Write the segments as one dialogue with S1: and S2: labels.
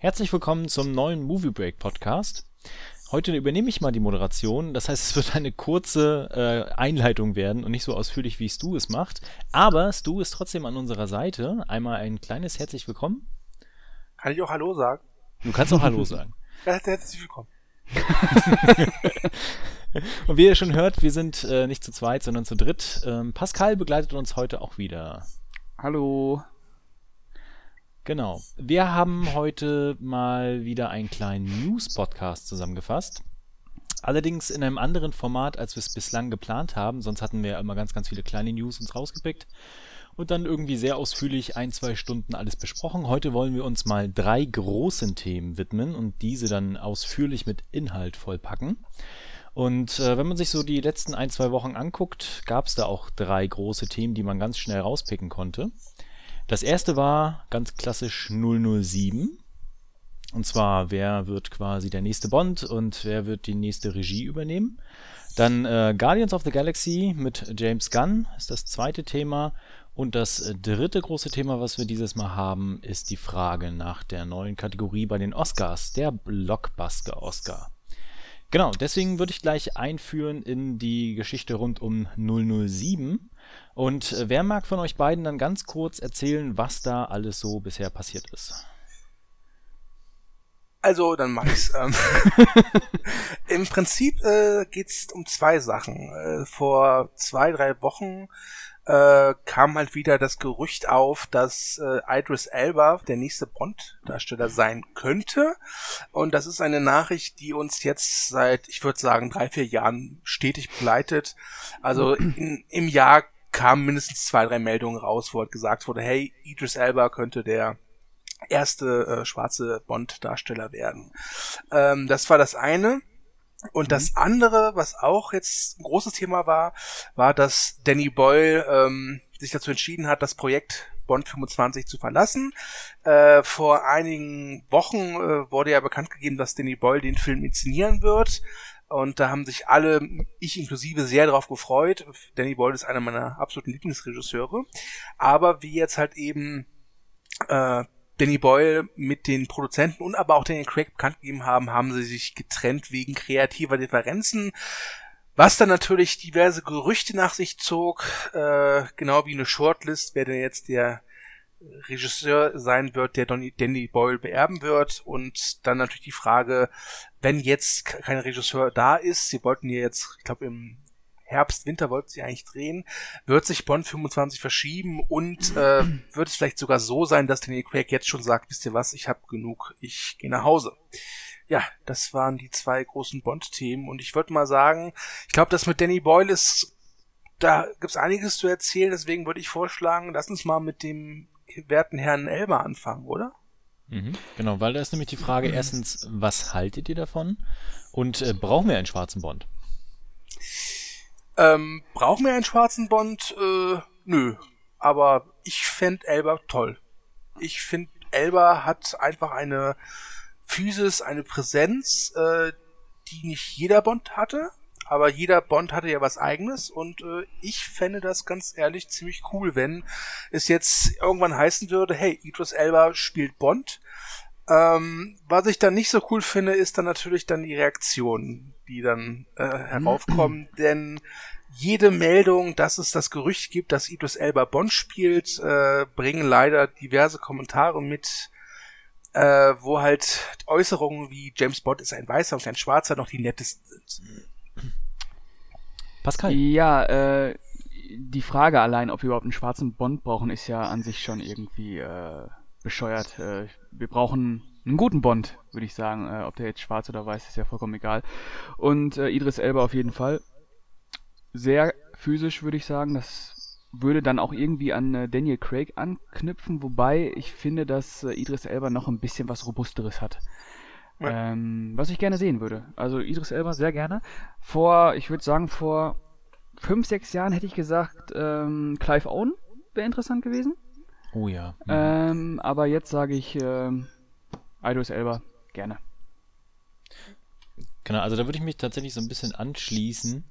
S1: Herzlich willkommen zum neuen Movie Break Podcast. Heute übernehme ich mal die Moderation. Das heißt, es wird eine kurze äh, Einleitung werden und nicht so ausführlich, wie Stu es macht. Aber Stu ist trotzdem an unserer Seite. Einmal ein kleines herzlich willkommen.
S2: Kann ich auch Hallo sagen?
S1: Du kannst auch Hallo sagen.
S2: Herzlich willkommen.
S1: und wie ihr schon hört, wir sind äh, nicht zu zweit, sondern zu dritt. Ähm, Pascal begleitet uns heute auch wieder.
S3: Hallo.
S1: Genau. Wir haben heute mal wieder einen kleinen News-Podcast zusammengefasst. Allerdings in einem anderen Format, als wir es bislang geplant haben. Sonst hatten wir ja immer ganz, ganz viele kleine News uns rausgepickt und dann irgendwie sehr ausführlich ein, zwei Stunden alles besprochen. Heute wollen wir uns mal drei großen Themen widmen und diese dann ausführlich mit Inhalt vollpacken. Und äh, wenn man sich so die letzten ein, zwei Wochen anguckt, gab es da auch drei große Themen, die man ganz schnell rauspicken konnte. Das erste war ganz klassisch 007. Und zwar, wer wird quasi der nächste Bond und wer wird die nächste Regie übernehmen. Dann äh, Guardians of the Galaxy mit James Gunn ist das zweite Thema. Und das äh, dritte große Thema, was wir dieses Mal haben, ist die Frage nach der neuen Kategorie bei den Oscars, der Blockbuster Oscar. Genau, deswegen würde ich gleich einführen in die Geschichte rund um 007. Und äh, wer mag von euch beiden dann ganz kurz erzählen, was da alles so bisher passiert ist?
S2: Also, dann mach ich's. Ähm, Im Prinzip äh, geht's um zwei Sachen. Äh, vor zwei, drei Wochen äh, kam halt wieder das Gerücht auf, dass äh, Idris Elba der nächste Bond-Darsteller sein könnte. Und das ist eine Nachricht, die uns jetzt seit, ich würde sagen, drei, vier Jahren stetig begleitet. Also in, im Jahr kamen mindestens zwei, drei Meldungen raus, wo halt gesagt wurde, hey, Idris Elba könnte der erste äh, schwarze Bond-Darsteller werden. Ähm, das war das eine. Und das mhm. andere, was auch jetzt ein großes Thema war, war, dass Danny Boyle ähm, sich dazu entschieden hat, das Projekt Bond 25 zu verlassen. Äh, vor einigen Wochen äh, wurde ja bekannt gegeben, dass Danny Boyle den Film inszenieren wird. Und da haben sich alle, ich inklusive, sehr darauf gefreut. Danny Boyle ist einer meiner absoluten Lieblingsregisseure. Aber wie jetzt halt eben äh, Danny Boyle mit den Produzenten und aber auch Daniel Craig bekannt gegeben haben, haben sie sich getrennt wegen kreativer Differenzen. Was dann natürlich diverse Gerüchte nach sich zog, äh, genau wie eine Shortlist, wer denn jetzt der Regisseur sein wird, der Danny Boyle beerben wird. Und dann natürlich die Frage, wenn jetzt kein Regisseur da ist, sie wollten ja jetzt, ich glaube im Herbst, Winter wollten sie eigentlich drehen, wird sich Bond 25 verschieben und äh, wird es vielleicht sogar so sein, dass Danny Craig jetzt schon sagt, wisst ihr was, ich habe genug, ich gehe nach Hause. Ja, das waren die zwei großen Bond-Themen und ich würde mal sagen, ich glaube, das mit Danny Boyle ist, da gibt's einiges zu erzählen, deswegen würde ich vorschlagen, lass uns mal mit dem werten Herrn Elmer anfangen, oder?
S1: Mhm, genau, weil da ist nämlich die Frage erstens, was haltet ihr davon? Und äh, brauchen wir einen schwarzen Bond?
S2: Ähm, brauchen wir einen schwarzen Bond? Äh, nö. Aber ich fände Elba toll. Ich finde, Elba hat einfach eine Physis, eine Präsenz, äh, die nicht jeder Bond hatte aber jeder Bond hatte ja was eigenes und äh, ich fände das ganz ehrlich ziemlich cool, wenn es jetzt irgendwann heißen würde, hey, Idris Elba spielt Bond. Ähm, was ich dann nicht so cool finde, ist dann natürlich dann die Reaktionen, die dann äh, heraufkommen, denn jede Meldung, dass es das Gerücht gibt, dass Idris Elba Bond spielt, äh, bringen leider diverse Kommentare mit, äh, wo halt Äußerungen wie James Bond ist ein Weißer und ein Schwarzer noch die nettesten sind.
S3: Pascal. Ja, äh, die Frage allein, ob wir überhaupt einen schwarzen Bond brauchen, ist ja an sich schon irgendwie äh, bescheuert. Äh, wir brauchen einen guten Bond, würde ich sagen. Äh, ob der jetzt schwarz oder weiß, ist ja vollkommen egal. Und äh, Idris Elba auf jeden Fall. Sehr physisch, würde ich sagen. Das würde dann auch irgendwie an äh, Daniel Craig anknüpfen, wobei ich finde, dass äh, Idris Elba noch ein bisschen was Robusteres hat. Ähm, was ich gerne sehen würde. Also Idris Elba sehr gerne. Vor, ich würde sagen, vor fünf, sechs Jahren hätte ich gesagt, ähm, Clive Owen wäre interessant gewesen.
S1: Oh ja.
S3: Mhm. Ähm, aber jetzt sage ich ähm, Idris Elba gerne.
S1: Genau, also da würde ich mich tatsächlich so ein bisschen anschließen.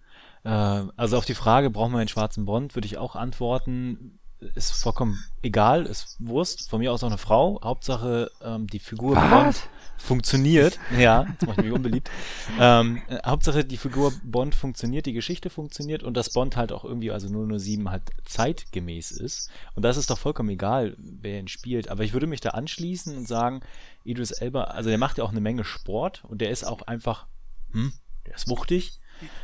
S1: Äh, also auf die Frage, brauchen wir einen schwarzen Bond, würde ich auch antworten, ist vollkommen egal, ist Wurst, von mir aus auch eine Frau. Hauptsache, ähm, die Figur
S3: Was?
S1: Bond funktioniert. Ja, jetzt mache ich mich unbeliebt. Ähm, äh, Hauptsache, die Figur Bond funktioniert, die Geschichte funktioniert und dass Bond halt auch irgendwie, also 007 halt zeitgemäß ist. Und das ist doch vollkommen egal, wer ihn spielt. Aber ich würde mich da anschließen und sagen, Idris Elba, also der macht ja auch eine Menge Sport und der ist auch einfach, hm, der ist wuchtig.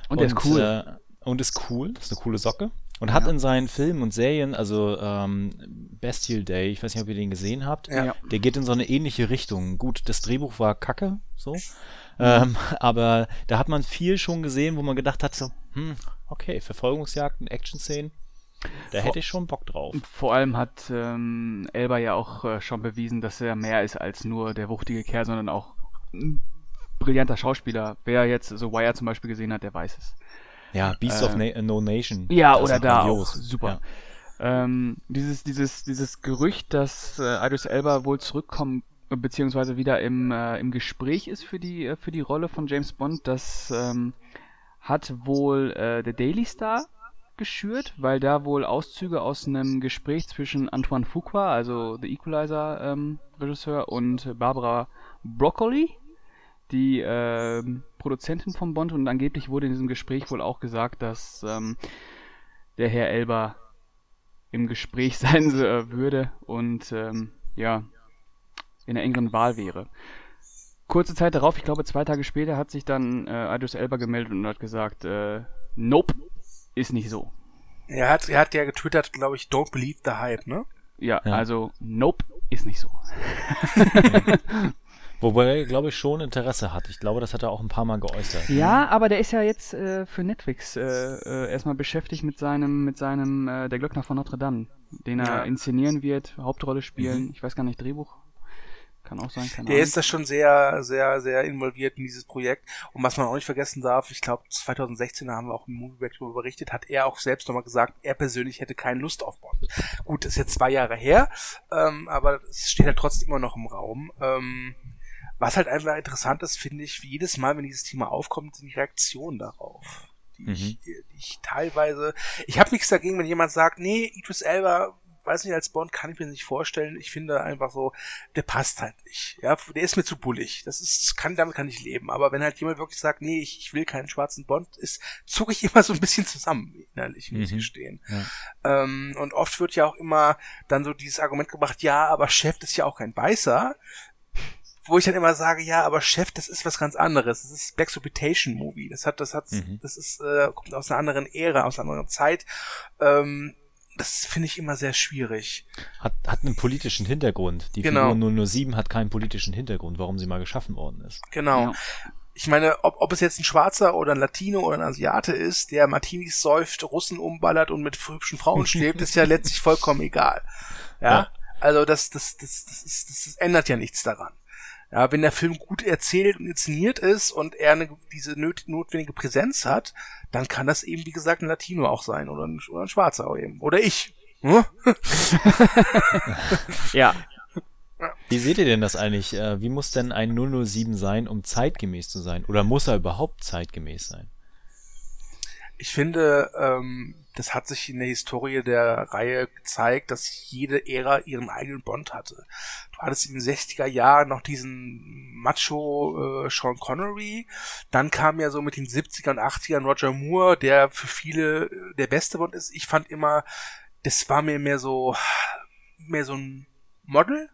S3: Und der ist cool.
S1: Äh, und ist cool, ist eine coole Socke. Und hat
S3: Ja.
S1: in seinen Filmen und Serien, also ähm, Bestial Day, ich weiß nicht, ob ihr den gesehen habt,
S2: Ja.
S3: Ja.
S1: der geht in so eine ähnliche Richtung. Gut, das Drehbuch war kacke, so. Ähm, aber da hat man viel schon gesehen, wo man gedacht hat, so, hm, okay, Verfolgungsjagden, Action-Szenen, da hätte ich schon Bock drauf.
S3: Vor allem hat ähm, Elba ja auch äh, schon bewiesen, dass er mehr ist als nur der wuchtige Kerl, sondern auch ein brillanter Schauspieler. Wer jetzt so Wire zum Beispiel gesehen hat, der weiß es.
S1: Ja, Beasts
S3: Äh,
S1: of Na No Nation.
S3: Ja,
S1: das
S3: oder da auch. Super. Ähm, dieses, dieses, dieses Gerücht, dass äh, Idris Elba wohl zurückkommen äh, beziehungsweise wieder im, äh, im Gespräch ist für die, äh, für die Rolle von James Bond, das ähm, hat wohl äh, der Daily Star geschürt, weil da wohl Auszüge aus einem Gespräch zwischen Antoine Fuqua, also The Equalizer ähm, und Barbara Broccoli, die ähm, Produzentin von Bond, und angeblich wurde in diesem Gespräch wohl auch gesagt, dass ähm, der Herr Elba im Gespräch sein äh, würde und ähm, ja, in der engeren Wahl wäre. Kurze Zeit darauf, ich glaube zwei Tage später, hat sich dann äh, Idris Elba gemeldet und hat gesagt, äh, nope, ist nicht so.
S2: Er hat, er hat ja getwittert, glaube ich, don't believe the hype, ne?
S3: Ja,
S1: Ja.
S3: also nope, ist nicht so.
S1: Wobei er, glaube ich, schon Interesse hat. Ich glaube, das hat er auch ein paar Mal geäußert.
S3: Ja, aber der ist ja jetzt äh, für Netflix äh, äh, erstmal beschäftigt mit seinem, mit seinem äh, Der Glöckner von Notre Dame, den er
S2: Ja.
S3: inszenieren wird, Hauptrolle spielen. Ich weiß gar nicht, Drehbuch. Kann auch sein, keine
S2: Der
S3: Ahnung.
S2: ist da schon sehr, sehr, sehr involviert in dieses Projekt. Und was man auch nicht vergessen darf, ich glaube 2016, da haben wir auch im Movieback darüber berichtet, hat er auch selbst nochmal gesagt, er persönlich hätte keine Lust auf Bond. Gut, ist jetzt zwei Jahre her, ähm, aber es steht halt trotzdem immer noch im Raum. Ähm, was halt einfach interessant ist, finde ich, wie jedes Mal, wenn dieses Thema aufkommt, sind die Reaktionen darauf. Die, ich, die ich teilweise, ich habe nichts dagegen, wenn jemand sagt, nee, Idris Elba, weiß nicht, als Bond kann ich mir nicht vorstellen. Ich finde einfach so, der passt halt nicht. Ja, der ist mir zu bullig. Das ist, das kann, damit kann ich leben. Aber wenn halt jemand wirklich sagt, nee, ich, ich will keinen schwarzen Bond, ist, zucke ich immer so ein bisschen zusammen, innerlich, muss ich
S1: Mhm.
S2: gestehen.
S1: Ja.
S2: Ähm, und oft wird ja auch immer dann so dieses Argument gebracht, ja, aber Chef ist ja auch kein Beißer. Wo ich dann immer sage, ja, aber Chef, das ist was ganz anderes. Das ist Black Exploitation Movie. Das hat, das hat,
S1: Mhm.
S2: das ist, äh, kommt aus einer anderen Ära, aus einer anderen Zeit. Ähm, das finde ich immer sehr schwierig.
S1: Hat, hat einen politischen Hintergrund. Die
S2: Genau.
S1: Figur 007 hat keinen politischen Hintergrund, warum sie mal geschaffen worden ist.
S2: Genau.
S3: Ja.
S2: Ich meine, ob, ob es jetzt ein Schwarzer oder ein Latino oder ein Asiate ist, der Martinis säuft, Russen umballert und mit hübschen Frauen schläft, ist ja letztlich vollkommen egal. Ja.
S1: Ja.
S2: Also das, das, das, das, ist, das, das ändert ja nichts daran. Ja, wenn der Film gut erzählt und inszeniert ist und er eine, diese notwendige Präsenz hat, dann kann das eben, wie gesagt, ein Latino auch sein oder ein, oder ein Schwarzer auch eben. Oder ich. Hm?
S3: Ja,
S1: Wie seht ihr denn das eigentlich? Äh, Wie muss denn ein 007 sein, um zeitgemäß zu sein? Oder muss er überhaupt zeitgemäß sein?
S2: Ich finde, ähm, das hat sich in der Historie der Reihe gezeigt, dass jede Ära ihren eigenen Bond hatte. Du hattest in den 60er Jahren noch diesen Macho äh, Sean Connery, dann kam ja so mit den 70er und 80ern Roger Moore, der für viele äh, der beste Bond ist. Ich fand immer, das war mir mehr so, mehr so ein Model,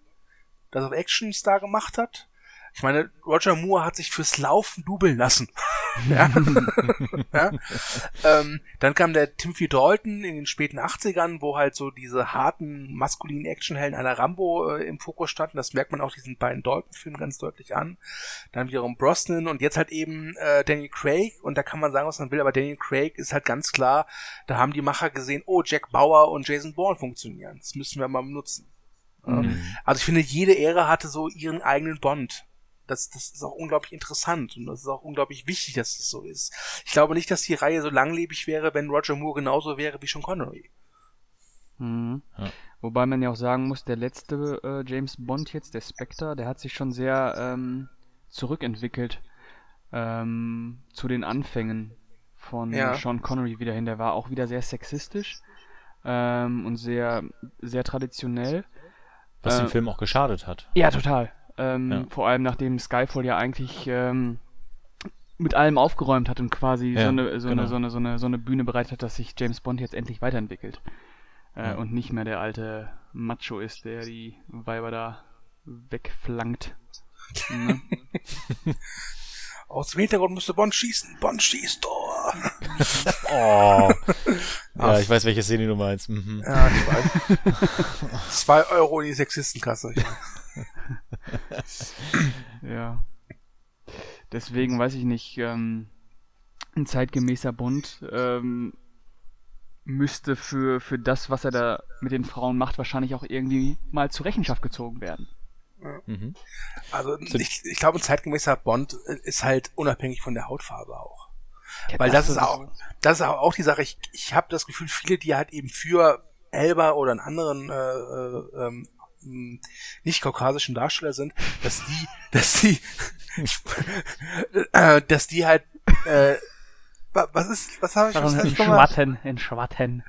S2: das auf Actionstar gemacht hat. Ich meine, Roger Moore hat sich fürs Laufen dubeln lassen. ja. ja. Ähm, dann kam der Timothy Dalton in den späten 80ern, wo halt so diese harten, maskulinen Actionhelden einer Rambo äh, im Fokus standen. Das merkt man auch diesen beiden Dalton-Filmen ganz deutlich an. Dann wiederum Brosnan und jetzt halt eben äh, Daniel Craig. Und da kann man sagen, was man will, aber Daniel Craig ist halt ganz klar, da haben die Macher gesehen, oh, Jack Bauer und Jason Bourne funktionieren. Das müssen wir mal benutzen.
S3: Mhm.
S2: Also ich finde, jede Ära hatte so ihren eigenen Bond. Das, das ist auch unglaublich interessant und das ist auch unglaublich wichtig, dass das so ist. Ich glaube nicht, dass die Reihe so langlebig wäre, wenn Roger Moore genauso wäre wie Sean Connery.
S3: Mhm.
S1: Ja.
S3: Wobei man ja auch sagen muss, der letzte äh, James Bond jetzt, der Spectre, der hat sich schon sehr ähm, zurückentwickelt ähm, zu den Anfängen von
S2: Ja.
S3: Sean Connery wieder hin. Der war auch wieder sehr sexistisch. ähm, und sehr, sehr traditionell.
S1: Was
S3: Äh,
S1: dem Film auch geschadet hat.
S3: Ja, total. Ähm,
S1: Ja.
S3: Vor allem nachdem Skyfall ja eigentlich ähm, mit allem aufgeräumt hat und quasi
S1: Ja,
S3: so, eine, so,
S1: genau.
S3: eine, so, eine, so, eine, so eine Bühne bereitet hat, dass sich James Bond jetzt endlich weiterentwickelt. Äh,
S1: Ja.
S3: Und nicht mehr der alte Macho ist, der die Weiber da wegflankt. Ne?
S2: Aus dem Hintergrund müsste Bond schießen. Bond schießt Tor.
S1: Oh. ja, ich weiß, welche Szene du meinst. Mhm.
S2: Ja, ich weiß. Zwei Euro in die Sexistenkasse. Ich weiß.
S3: Ja. Deswegen weiß ich nicht, ähm, ein zeitgemäßer Bond ähm, müsste für, für das, was er da mit den Frauen macht, wahrscheinlich auch irgendwie mal zur Rechenschaft gezogen werden.
S1: Mhm.
S2: Also ich, ich glaube, ein zeitgemäßer Bond ist halt unabhängig von der Hautfarbe auch.
S3: Ja,
S2: Weil das ist
S3: sowieso.
S2: auch, das ist auch die Sache. Ich, ich habe das Gefühl, viele, die halt eben für Elba oder einen anderen äh, äh, ähm, mh, nicht kaukasischen Darsteller sind, dass die, dass die, äh, dass die halt, äh, wa- was ist, was habe ich, was hab
S3: in
S2: ich nochmal?
S3: Schwatten, in Schwatten.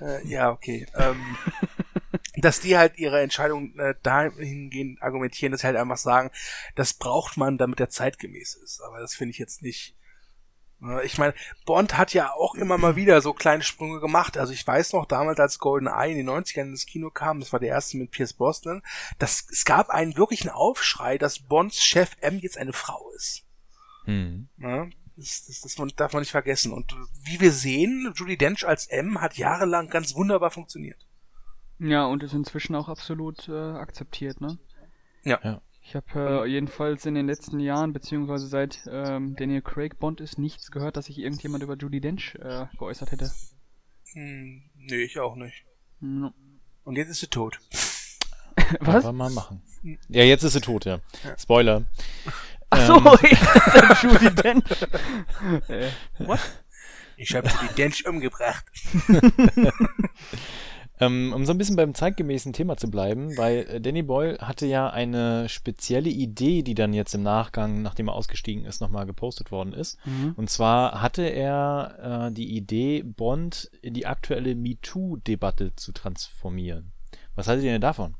S2: Äh, ja, okay. Ähm, dass die halt ihre Entscheidung äh, dahingehend argumentieren, dass sie halt einfach sagen, das braucht man, damit der zeitgemäß ist. Aber das finde ich jetzt nicht. Äh, Ich meine, Bond hat ja auch immer mal wieder so kleine Sprünge gemacht. Also ich weiß noch damals, als GoldenEye in den 90ern ins Kino kam, das war der erste mit Pierce Brosnan, dass es gab einen wirklichen Aufschrei, dass Bonds Chef M jetzt eine Frau ist.
S1: Mhm.
S2: Ja, das, das, das man- darf man nicht vergessen. Und wie wir sehen, Judy Dench als M hat jahrelang ganz wunderbar funktioniert.
S3: Ja, und ist inzwischen auch absolut äh, akzeptiert, ne?
S2: Ja.
S1: Ja.
S3: Ich habe äh, jedenfalls in den letzten Jahren, beziehungsweise seit ähm, Daniel Craig Bond ist, nichts gehört, dass sich irgendjemand über Judy Dench äh, geäußert hätte.
S2: Hm, nee, ich auch nicht.
S3: No.
S2: Und jetzt ist sie tot.
S3: Was?
S1: Aber mal machen. Ja, jetzt ist sie tot, ja. Spoiler.
S3: Achso,
S1: Ähm,
S3: ich Judy Dench. äh, what?
S2: Ich habe die Dench umgebracht.
S1: Ähm, um so ein bisschen beim zeitgemäßen Thema zu bleiben, weil äh, Danny Boyle hatte ja eine spezielle Idee, die dann jetzt im Nachgang, nachdem er ausgestiegen ist, nochmal gepostet worden ist.
S3: Mhm.
S1: Und zwar hatte er äh, die Idee, Bond in die aktuelle MeToo-Debatte zu transformieren. Was haltet ihr denn davon?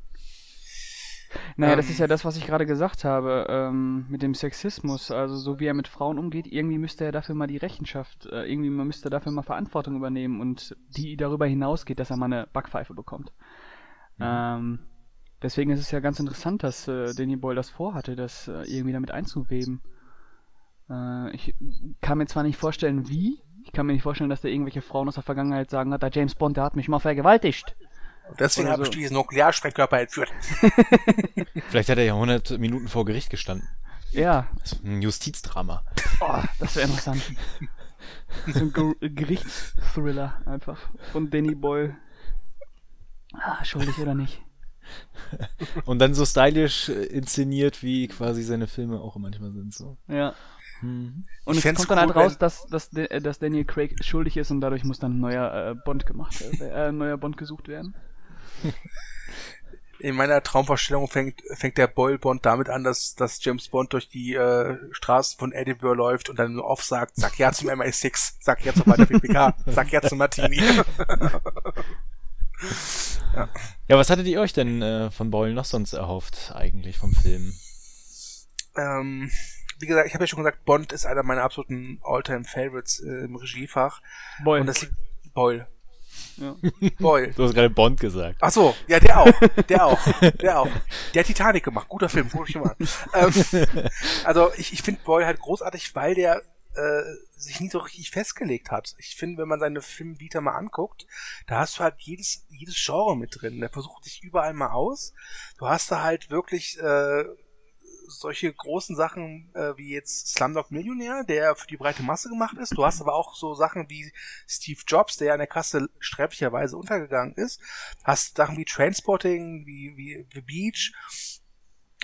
S3: Naja, das
S2: Ähm.
S3: ist ja das, was ich gerade gesagt habe, ähm, mit dem Sexismus. Also so wie er mit Frauen umgeht, irgendwie müsste er dafür mal die Rechenschaft, äh, irgendwie man müsste dafür mal Verantwortung übernehmen und die darüber hinausgeht, dass er mal eine Backpfeife bekommt. Ähm, deswegen ist es ja ganz interessant, dass äh, Danny Boyle das vorhatte, das äh, irgendwie damit einzuweben. Äh, ich kann mir zwar nicht vorstellen, wie. Ich kann mir nicht vorstellen, dass da irgendwelche Frauen aus der Vergangenheit sagen, hat, der James Bond, der hat mich mal vergewaltigt.
S2: Und deswegen habe ich
S3: so.
S2: diesen Nuklearsprengkörper entführt.
S1: Vielleicht hat er ja 100 Minuten vor Gericht gestanden.
S3: Ja,
S1: Das ist ein Justizdrama.
S3: Oh, das wäre interessant. so ein Ger Gerichtsthriller einfach von Danny Boyle. Ah, schuldig oder nicht?
S1: Und dann so stylisch äh, inszeniert, wie quasi seine Filme auch manchmal sind. So.
S3: Ja.
S1: Mhm.
S3: Und
S2: Ich
S3: es kommt dann halt
S2: cool,
S3: raus,
S2: wenn-
S3: dass, dass, äh, dass Daniel Craig schuldig ist und dadurch muss dann ein neuer äh, Bond gemacht werden, äh, ein neuer Bond gesucht werden.
S2: In meiner Traumvorstellung fängt, fängt der Boyle Bond damit an, dass, dass James Bond durch die äh, Straßen von Edinburgh läuft und dann so oft sagt, sag ja zum MI6, sag ja zum PPK, sag ja zum Martini.
S1: Ja, was hattet ihr euch denn äh, von Boyle noch sonst erhofft, eigentlich vom Film?
S2: ähm, wie gesagt, ich habe ja schon gesagt, Bond ist einer meiner absoluten All-Time Favorites äh, im Regiefach.
S3: Boyle.
S2: Und das liegt Boyle.
S3: Ja.
S2: Boyle.
S1: Du hast gerade Bond gesagt.
S2: Ach so, ja, der auch, der auch, der auch. Der hat Titanic gemacht, guter Film, guck ich mal. an. Ähm, also ich, ich finde Boyle halt großartig, weil der äh, sich nie so richtig festgelegt hat. Ich finde, wenn man seine Filmvita mal anguckt, da hast du halt jedes jedes Genre mit drin. Der versucht sich überall mal aus. Du hast da halt wirklich äh, solche großen Sachen äh, wie jetzt Slumdog Millionär, der für die breite Masse gemacht ist. Du hast aber auch so Sachen wie Steve Jobs, der an der Kasse sträflicherweise untergegangen ist. Hast Sachen wie Transporting, wie, wie The Beach.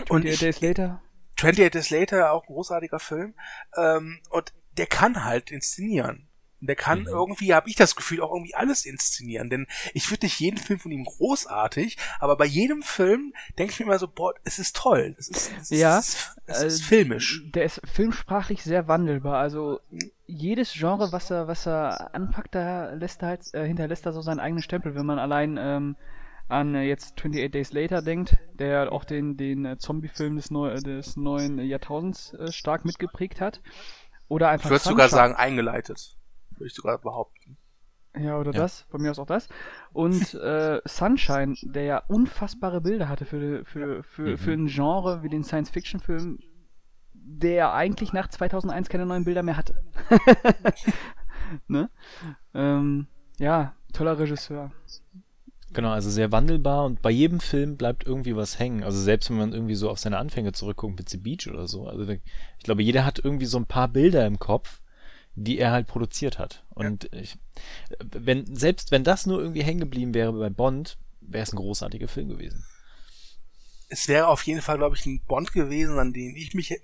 S2: Und
S3: 28
S2: ich,
S3: Days Later.
S2: 28 Days Later, auch ein großartiger Film. Ähm, und der kann halt inszenieren. Und der kann mhm. irgendwie, habe ich das Gefühl, auch irgendwie alles inszenieren. Denn ich finde nicht jeden Film von ihm großartig, aber bei jedem Film denke ich mir immer so, boah, es ist toll. Es ist, es
S3: ja,
S2: ist, es ist äh, filmisch.
S3: Der ist filmsprachlich sehr wandelbar. Also jedes Genre, was er, was er anpackt, da lässt er halt, äh, hinterlässt er so seinen eigenen Stempel. Wenn man allein ähm, an äh, jetzt 28 Days Later denkt, der auch den, den äh, Zombie-Film des, neu, des neuen Jahrtausends stark mitgeprägt hat. Oder einfach.
S2: Ich würde sogar sagen, eingeleitet würde ich sogar behaupten.
S3: Ja, oder ja. das, von mir aus auch das. Und äh, Sunshine, der ja unfassbare Bilder hatte für, für, für, mhm. für ein Genre wie den Science-Fiction-Film, der eigentlich nach 2001 keine neuen Bilder mehr hatte. ne? Ähm, ja, toller Regisseur.
S1: Genau, also sehr wandelbar und bei jedem Film bleibt irgendwie was hängen. Also selbst wenn man irgendwie so auf seine Anfänge zurückguckt mit The Beach oder so. Also ich glaube, jeder hat irgendwie so ein paar Bilder im Kopf, die er halt produziert hat. Und ja. ich, wenn, selbst wenn das nur irgendwie hängen geblieben wäre bei Bond, wäre es ein großartiger Film gewesen.
S2: Es wäre auf jeden Fall, glaube ich, ein Bond gewesen, an den ich mich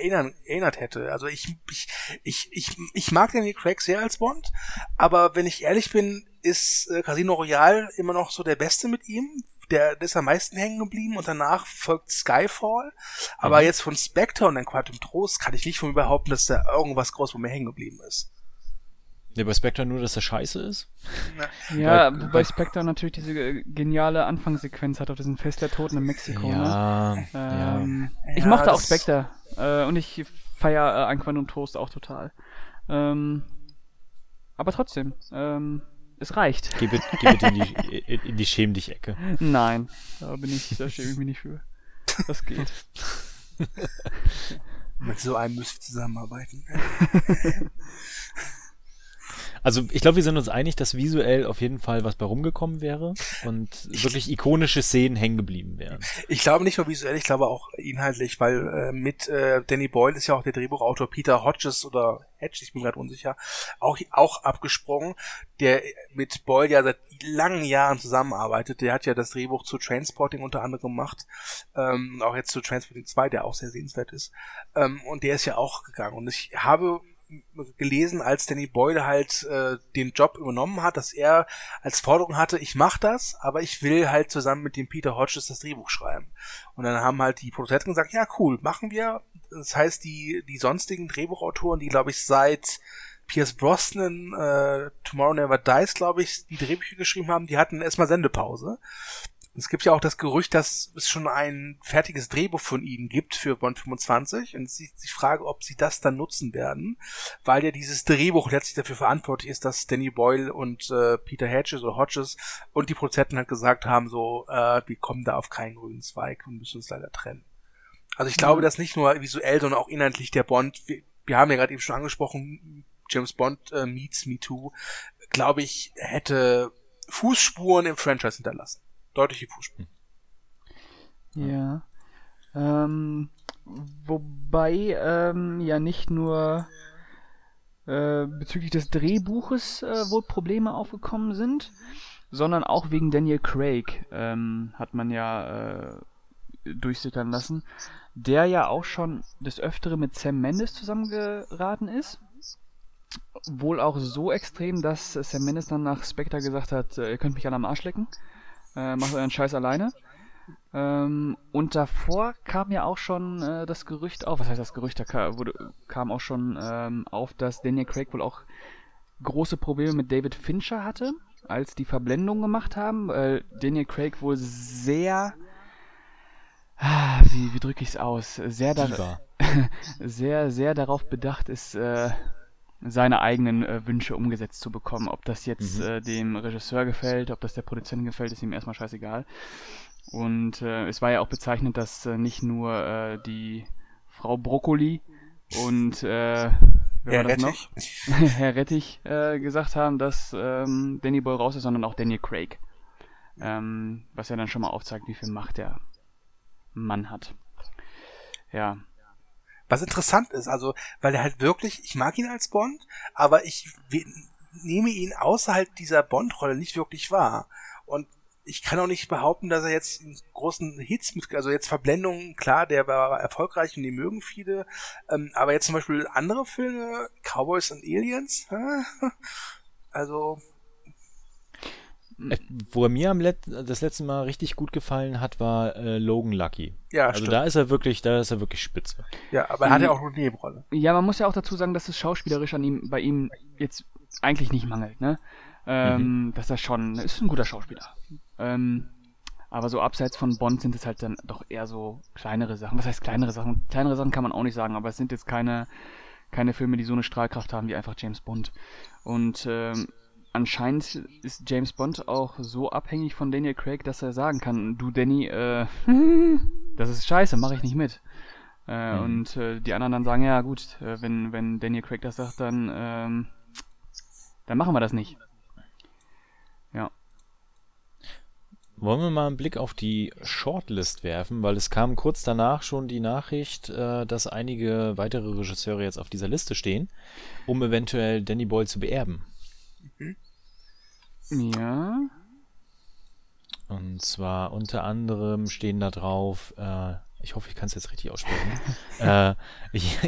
S2: erinnern, erinnert hätte. Also ich, ich, ich, ich, ich mag Daniel Craig sehr als Bond, aber wenn ich ehrlich bin, ist äh, Casino Royale immer noch so der Beste mit ihm, der, der ist am meisten hängen geblieben und danach folgt Skyfall. Aber mhm. jetzt von Spectre und dann Quantum Trost kann ich nicht von mir behaupten, dass da irgendwas groß von mir hängen geblieben ist.
S1: Ne, bei Spectre nur, dass er scheiße ist?
S3: Ja, bei, bei Spectre natürlich diese geniale Anfangssequenz hat auf diesem Fest der Toten in Mexiko.
S1: Ja,
S3: ne? ähm, ja. Ich mochte auch Spectre äh, und ich feiere äh, ein Quantum Trost auch total. Ähm, aber trotzdem, ähm, es reicht.
S1: Geh bitte, geh bitte in die, in die Schäm dich Ecke.
S3: Nein, da bin ich, da schäme ich mich nicht für. Das geht.
S2: Mit so einem müsst ihr zusammenarbeiten.
S1: Also ich glaube, wir sind uns einig, dass visuell auf jeden Fall was bei rumgekommen wäre und wirklich ikonische Szenen hängen geblieben wären.
S2: Ich glaube nicht nur visuell, ich glaube auch inhaltlich, weil äh, mit äh, Danny Boyle ist ja auch der Drehbuchautor Peter Hodges oder Hedge, ich bin gerade unsicher, auch, auch abgesprungen, der mit Boyle ja seit langen Jahren zusammenarbeitet. Der hat ja das Drehbuch zu Transporting unter anderem gemacht, ähm, auch jetzt zu Transporting 2, der auch sehr sehenswert ist. Ähm, und der ist ja auch gegangen. Und ich habe gelesen, als Danny Boyle halt äh, den Job übernommen hat, dass er als Forderung hatte, ich mach das, aber ich will halt zusammen mit dem Peter Hodges das Drehbuch schreiben. Und dann haben halt die Produzenten gesagt, ja cool, machen wir. Das heißt, die, die sonstigen Drehbuchautoren, die glaube ich seit Pierce Brosnan, äh, Tomorrow Never Dies, glaube ich, die Drehbücher geschrieben haben, die hatten erstmal Sendepause. Es gibt ja auch das Gerücht, dass es schon ein fertiges Drehbuch von ihnen gibt für Bond 25 und sie sich frage, ob sie das dann nutzen werden, weil ja dieses Drehbuch letztlich dafür verantwortlich ist, dass Danny Boyle und äh, Peter Hedges oder Hodges und die Produzenten halt gesagt haben, so, äh, wir kommen da auf keinen grünen Zweig und müssen uns leider trennen. Also ich glaube, dass nicht nur visuell, sondern auch inhaltlich der Bond, wir, wir haben ja gerade eben schon angesprochen, James Bond äh, meets Me Too, glaube ich, hätte Fußspuren im Franchise hinterlassen deutliche Fußspuren.
S3: Ja. Ähm, wobei ähm, ja nicht nur äh, bezüglich des Drehbuches äh, wohl Probleme aufgekommen sind, sondern auch wegen Daniel Craig ähm, hat man ja äh, durchsickern lassen, der ja auch schon des Öfteren mit Sam Mendes zusammengeraten ist. Wohl auch so extrem, dass Sam Mendes dann nach Spectre gesagt hat, äh, ihr könnt mich alle am Arsch lecken äh, macht euren Scheiß alleine. Ähm, und davor kam ja auch schon äh, das Gerücht auf, was heißt das Gerücht, da kam, wurde, kam auch schon ähm, auf, dass Daniel Craig wohl auch große Probleme mit David Fincher hatte, als die Verblendung gemacht haben, weil Daniel Craig wohl sehr, ah, wie, wie drücke ich es aus, sehr, da, sehr, sehr darauf bedacht ist, äh, seine eigenen äh, Wünsche umgesetzt zu bekommen. Ob das jetzt mhm. äh, dem Regisseur gefällt, ob das der Produzentin gefällt, ist ihm erstmal scheißegal. Und äh, es war ja auch bezeichnend, dass äh, nicht nur äh, die Frau Brokkoli und äh, wer
S2: Herr war das Rettich.
S3: noch? Herr Rettich äh, gesagt haben, dass ähm, Danny Boy raus ist, sondern auch Daniel Craig. Ähm, was ja dann schon mal aufzeigt, wie viel Macht der Mann hat. Ja,
S2: was interessant ist, also, weil er halt wirklich, ich mag ihn als Bond, aber ich nehme ihn außerhalb dieser Bond-Rolle nicht wirklich wahr. Und ich kann auch nicht behaupten, dass er jetzt großen Hits mit, also jetzt Verblendungen, klar, der war erfolgreich und die mögen viele, ähm, aber jetzt zum Beispiel andere Filme, Cowboys und Aliens, also
S1: äh, wo er mir am Let das letzte Mal richtig gut gefallen hat, war äh, Logan Lucky.
S2: Ja,
S1: also
S2: stimmt.
S1: da ist er wirklich, da ist er wirklich spitze.
S2: Ja, aber er hat ja auch eine Nebenrolle.
S3: Ja, man muss ja auch dazu sagen, dass es schauspielerisch an ihm, bei ihm jetzt eigentlich nicht mangelt, ne? Ähm,
S1: Mhm.
S3: Dass er schon, ist ein guter Schauspieler. Ähm, aber so abseits von Bond sind es halt dann doch eher so kleinere Sachen. Was heißt kleinere Sachen? Kleinere Sachen kann man auch nicht sagen, aber es sind jetzt keine, keine Filme, die so eine Strahlkraft haben wie einfach James Bond. Und ähm, anscheinend ist James Bond auch so abhängig von Daniel Craig, dass er sagen kann, du Danny, äh, das ist scheiße, mache ich nicht mit. Äh,
S1: Mhm.
S3: Und äh, die anderen dann sagen, ja gut, äh, wenn, wenn Daniel Craig das sagt, dann, ähm, dann machen wir das nicht. Ja.
S1: Wollen wir mal einen Blick auf die Shortlist werfen, weil es kam kurz danach schon die Nachricht, äh, dass einige weitere Regisseure jetzt auf dieser Liste stehen, um eventuell Danny Boyle zu beerben.
S3: Ja.
S1: Und zwar unter anderem stehen da drauf, äh, ich hoffe, ich kann es jetzt richtig aussprechen, äh,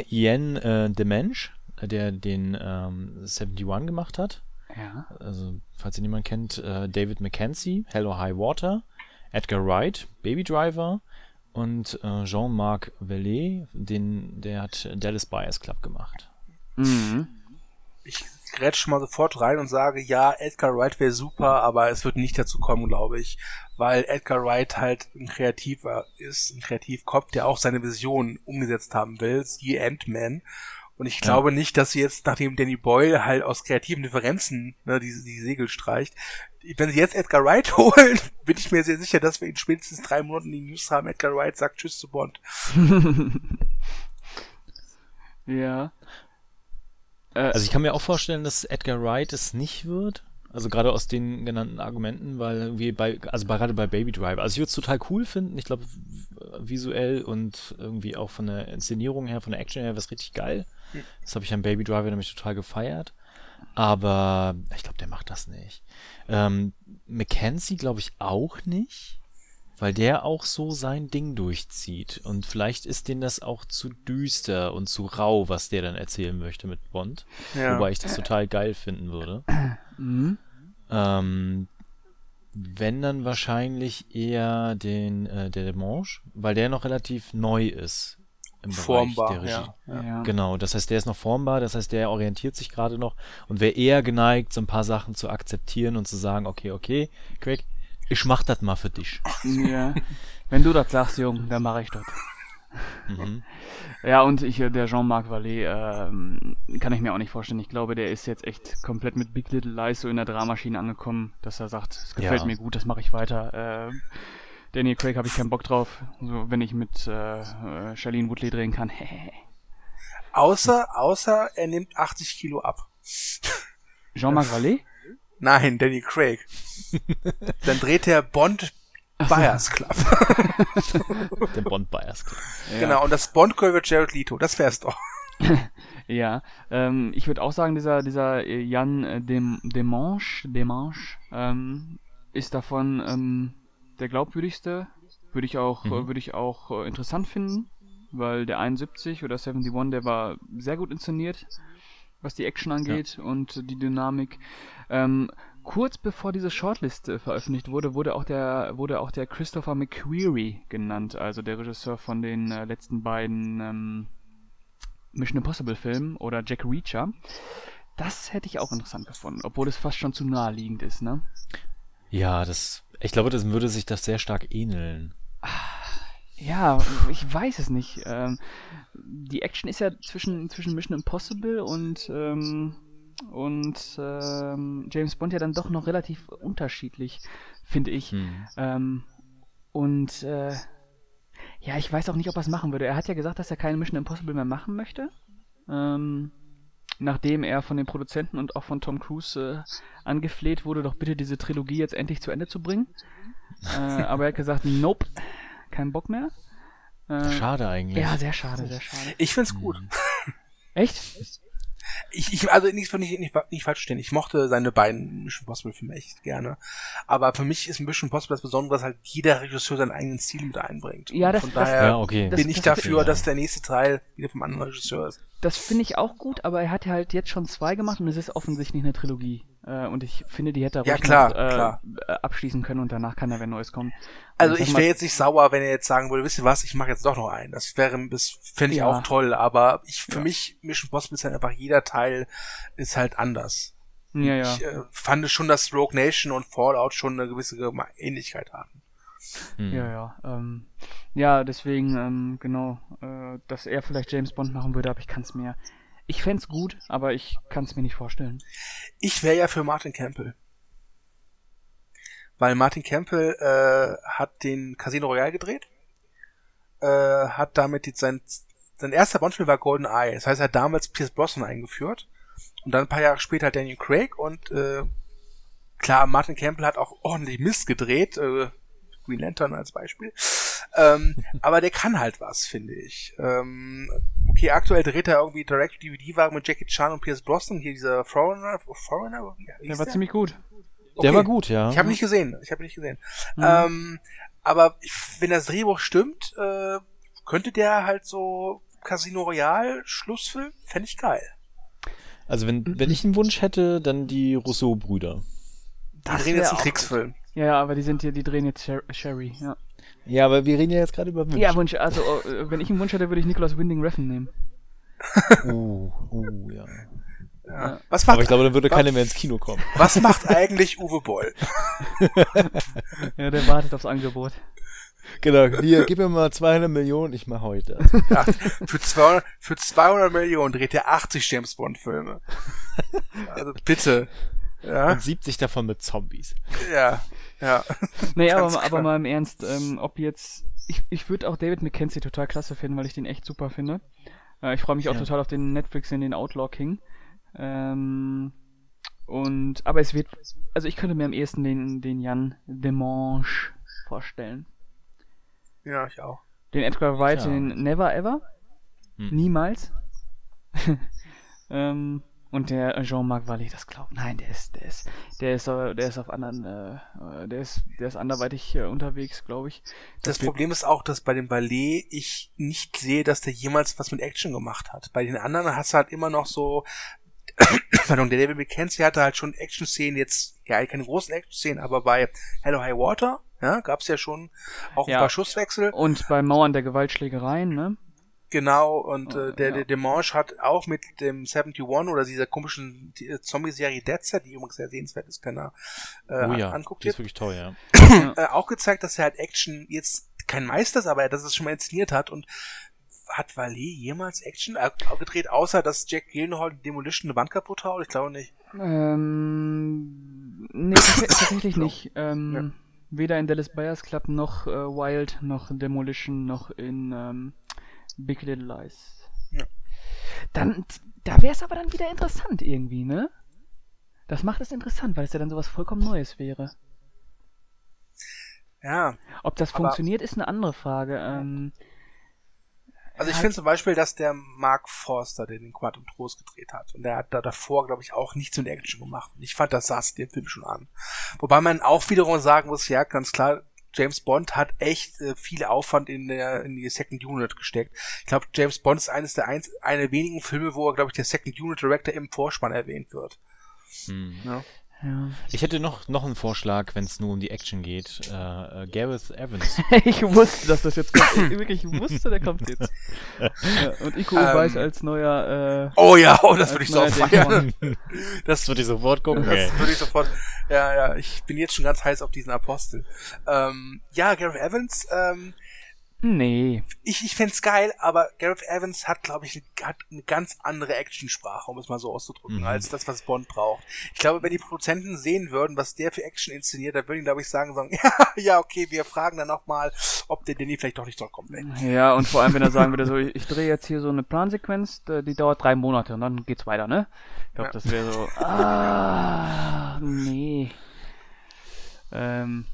S1: Ian äh, Demensch, der den ähm, 71 gemacht hat.
S3: Ja.
S1: Also, falls ihn niemand kennt, äh, David Mackenzie, Hello High Water, Edgar Wright, Baby Driver und äh, Jean-Marc Vallée, den, der hat Dallas Buyers Club gemacht.
S3: Mhm.
S2: Ich grätsch mal sofort rein und sage, ja, Edgar Wright wäre super, aber es wird nicht dazu kommen, glaube ich, weil Edgar Wright halt ein Kreativer ist, ein Kreativkopf, der auch seine Vision umgesetzt haben will, die Ant-Man. Und ich glaube nicht, dass sie jetzt, nachdem Danny Boyle halt aus kreativen Differenzen ne, die, die Segel streicht, wenn sie jetzt Edgar Wright holen, bin ich mir sehr sicher, dass wir in spätestens drei Monaten die News haben, Edgar Wright sagt Tschüss zu Bond.
S3: ja. Äh,
S1: Also ich kann mir auch vorstellen, dass Edgar Wright es nicht wird. Also gerade aus den genannten Argumenten, weil irgendwie bei, also gerade bei Baby Driver, also ich würde es total cool finden. Ich glaube, visuell und irgendwie auch von der Inszenierung her, von der Action her, wäre es richtig geil. Das habe ich an Baby Driver nämlich total gefeiert. Aber ich glaube, der macht das nicht. Ähm, Mackenzie glaube ich auch nicht, weil der auch so sein Ding durchzieht. Und vielleicht ist denen das auch zu düster und zu rau, was der dann erzählen möchte mit Bond.
S2: Ja.
S1: Wobei ich das total geil finden würde.
S3: mhm.
S1: Ähm, wenn dann wahrscheinlich eher den äh, der Demange, weil der noch relativ neu ist im Bereich
S2: Formbar,
S1: der Regie.
S2: ja. ja.
S3: Ja.
S1: Genau, das heißt, der ist noch formbar, das heißt, der orientiert sich gerade noch und wäre eher geneigt, so ein paar Sachen zu akzeptieren und zu sagen, okay, okay, Craig, ich mach das mal für dich.
S3: ja. Wenn du das sagst, Jung, dann mache ich das.
S1: Mhm.
S3: Ja, und ich, äh, der Jean-Marc Vallée, ähm, kann ich mir auch nicht vorstellen. Ich glaube, der ist jetzt echt komplett mit Big Little Lies so in der Dramaschine angekommen, dass er sagt, es gefällt
S1: Ja.
S3: mir gut, das mache ich weiter. Äh, Daniel Craig habe ich keinen Bock drauf, so wenn ich mit äh, äh, Charlene Woodley drehen kann.
S2: Außer, außer er nimmt 80 Kilo ab.
S3: Jean-Marc Vallée?
S2: Nein, Danny Craig. Dann dreht er Bond Buyers Club.
S1: Der Bond Bias. Club.
S3: Ja.
S2: Genau, und das Bond Girl wird Jared Leto. Das wär's doch.
S3: Ja, ähm, ich würde auch sagen, dieser, dieser äh, Jan äh, Dem, Demanche, Demanche ähm, ist davon ähm, der glaubwürdigste. Würde ich auch,
S1: Mhm.
S3: würde ich auch äh, interessant finden, weil der 71 oder 71, der war sehr gut inszeniert, was die Action angeht und die Dynamik. Ähm, kurz bevor diese Shortlist äh, veröffentlicht wurde, wurde auch der, wurde auch der Christopher McQuarrie genannt, also der Regisseur von den äh, letzten beiden ähm, Mission Impossible Film oder Jack Reacher. Das hätte ich auch interessant gefunden, obwohl es fast schon zu naheliegend ist, ne?
S1: Ja, das, ich glaube, das würde sich das sehr stark ähneln.
S3: Ja, ich weiß es nicht. Ähm, die Action ist ja zwischen, zwischen Mission Impossible und, ähm, und ähm, James Bond ja dann doch noch relativ unterschiedlich, finde ich.
S1: Hm.
S3: Ähm, und äh, ja, ich weiß auch nicht, ob er es machen würde. Er hat ja gesagt, dass er keine Mission Impossible mehr machen möchte. Ähm, nachdem er von den Produzenten und auch von Tom Cruise äh, angefleht wurde, doch bitte diese Trilogie jetzt endlich zu Ende zu bringen. äh, aber er hat gesagt, nope, kein Bock mehr. Äh,
S1: Schade eigentlich.
S3: Ja, sehr schade, sehr schade.
S2: Ich find's gut.
S3: Echt?
S2: ich, ich also nicht, nicht, nicht, nicht falsch stehen. Ich mochte seine beiden Mission Possible Filme echt gerne. Aber für mich ist Mission Possible das Besondere, dass halt jeder Regisseur seinen eigenen Stil mit einbringt.
S3: Ja, das,
S2: Von
S3: das,
S2: daher
S1: Ja, okay.
S2: bin ich
S3: das-
S2: dafür, dass der nächste Teil wieder vom anderen Regisseur ist.
S3: Das finde ich auch gut, aber er hat ja halt jetzt schon zwei gemacht und es ist offensichtlich eine Trilogie. Äh, und ich finde, die hätte er
S2: Ja, klar,
S3: noch, äh,
S2: klar.
S3: äh, abschließen können und danach kann er wenn Neues kommen.
S2: Also ich wäre jetzt nicht sauer, wenn er jetzt sagen würde, wisst ihr was, ich mache jetzt doch noch einen. Das wäre, das fände ich
S3: Ja.
S2: auch toll, aber ich, für
S3: Ja.
S2: mich, Mission Possible ist halt einfach, jeder Teil ist halt anders.
S3: Ja, ja.
S2: Ich äh, fand schon, dass Rogue Nation und Fallout schon eine gewisse Ähnlichkeit hatten.
S1: Hm.
S3: Ja, ja. Ähm, ja, deswegen, ähm, genau, äh, dass er vielleicht James Bond machen würde, aber ich kann es mir. Ich fänd's gut, aber ich kann es mir nicht vorstellen.
S2: Ich wäre ja für Martin Campbell. Weil Martin Campbell äh, hat den Casino Royale gedreht, äh, hat damit jetzt sein, sein erster Bondfilm war Golden Eye. Das heißt, er hat damals Pierce Brosnan eingeführt und dann ein paar Jahre später Daniel Craig und äh, klar, Martin Campbell hat auch ordentlich Mist gedreht, äh, Green Lantern als Beispiel. Ähm, aber der kann halt was, finde ich. Ähm, okay, aktuell dreht er irgendwie Direct-DVD-Wagen mit Jackie Chan und Pierce Brosnan, hier dieser Foreigner, Foreigner,
S3: Der war ziemlich gut.
S1: Der
S2: Okay.
S1: war gut, ja.
S2: Ich habe nicht gesehen. Ich habe nicht gesehen.
S3: Mhm.
S2: Ähm, aber ich, wenn das Drehbuch stimmt, äh, könnte der halt so Casino Royale Schlussfilm, fände ich geil.
S1: Also wenn, wenn ich einen Wunsch hätte, dann die Rousseau-Brüder.
S2: Die
S3: Das
S2: drehen jetzt einen Kriegsfilm.
S3: Ja, ja, aber die sind hier, die drehen jetzt Sher Sherry, ja.
S1: Ja, aber wir reden ja jetzt gerade über Wünsche.
S3: Ja, Wunsch, also äh, wenn ich einen Wunsch hätte, würde ich Nicholas Winding Refn nehmen.
S1: Uh, uh, ja.
S2: Ja. Was macht,
S1: Aber ich glaube, dann würde keiner mehr ins Kino kommen.
S2: was macht eigentlich Uwe Boll?
S3: Ja, der wartet aufs Angebot.
S1: Genau, hier, gib mir mal 200 Millionen, ich mach heute.
S2: Ja, für, 200, für 200 Millionen dreht er 80 James Bond Filme. Also bitte. Ja,
S1: Und 70 davon mit Zombies.
S2: ja, ja.
S3: Nee, aber, aber mal im Ernst, ähm, ob jetzt. Ich, ich würde auch David McKenzie total klasse finden, weil ich den echt super finde. Äh, ich freue mich auch
S1: Ja.
S3: total auf den Netflix in den Outlaw King. Ähm, und aber es wird. Also ich könnte mir am ehesten den, den Jan Demange vorstellen.
S2: Ja, ich auch.
S3: Den Edgar Wright,
S1: Ja.
S3: den Never Ever.
S1: Hm.
S3: Niemals. ähm, und der Jean-Marc Vallée, das glaubt. Nein, der ist, der ist, der ist, äh, der ist auf anderen, äh, äh, der ist, der ist anderweitig äh, unterwegs, glaube ich.
S2: Das
S3: wird-
S2: Problem ist auch, dass bei dem Ballet ich nicht sehe, dass der jemals was mit Action gemacht hat. Bei den anderen hast du halt immer noch so, pardon, der David McKenzie hatte halt schon Action-Szenen, jetzt, ja, keine großen Action-Szenen, aber bei Hello High Water, ja, gab's ja schon auch
S3: Ja.
S2: ein paar Schusswechsel.
S3: Und bei Mauern der Gewaltschlägereien, ne?
S2: Genau, und
S3: Oh,
S2: äh, der,
S3: ja.
S2: der Demange hat auch mit dem 71 oder dieser komischen äh, Zombie-Serie Dead Set, die übrigens sehr sehenswert ist, wenn er äh,
S1: oh ja,
S2: anguckt
S1: die ist wirklich toll, ja.
S2: äh, auch gezeigt, dass er halt Action jetzt kein Meister ist, aber dass er es schon mal inszeniert hat und hat Valet jemals Action äh, gedreht, außer dass Jack Gyllenhaal Demolition eine Wand kaputt haut? Ich glaube nicht.
S3: Ähm, nee, tats- tatsächlich nicht. Ähm, Weder in Dallas Buyers Club noch äh, Wild noch Demolition noch in ähm, Big Little Lies.
S2: Ja.
S3: Dann, da wäre es aber dann wieder interessant irgendwie, ne? Das macht es interessant, weil es ja dann sowas vollkommen Neues wäre.
S2: Ja,
S3: Ob das funktioniert, ist eine andere Frage. Ähm,
S2: also ich finde zum Beispiel, dass der Mark Forster, der den Quantum Trost gedreht hat, und der hat da davor, glaube ich, auch nichts mit Action gemacht. Und ich fand, das saß dem Film schon an. Wobei man auch wiederum sagen muss, ja, ganz klar, James Bond hat echt äh, viel Aufwand in der in die Second Unit gesteckt. Ich glaube, James Bond ist eines der eins, eine wenigen Filme, wo er, glaube ich, der Second Unit Director im Vorspann erwähnt wird.
S1: Hm.
S2: Ja.
S3: Ja.
S1: Ich hätte noch, noch einen Vorschlag, wenn es nur um die Action geht. Äh, äh, Gareth Evans.
S3: ich wusste, dass das jetzt kommt. Ich wirklich wusste, der kommt jetzt. ja, und Iko
S2: Ähm,
S3: weiß als neuer. Äh,
S2: Oh ja, oh, das würde ich so feiern. Das
S1: würde ich sofort gucken.
S2: Das würde ich sofort. Ja, ja, ich bin jetzt schon ganz heiß auf diesen Apostel. Ähm, ja, Gareth Evans, ähm,
S3: nee.
S2: ich, ich fänd's geil, aber Gareth Evans hat, glaube ich, eine, hat eine ganz andere Actionsprache, um es mal so auszudrücken,
S1: Mhm.
S2: als das, was Bond braucht. Ich glaube, wenn die Produzenten sehen würden, was der für Action inszeniert, dann würden die, glaube ich, sagen, sagen, ja, ja, okay, wir fragen dann nochmal, ob der Danny vielleicht doch nicht zurückkommt. Ey.
S3: Ja, und vor allem, wenn er sagen würde, so, ich, ich drehe jetzt hier so eine Plansequenz, die die dauert drei Monate und dann geht's weiter, ne? Ich glaube,
S2: Ja.
S3: das wäre so. Ah, nee. Ähm,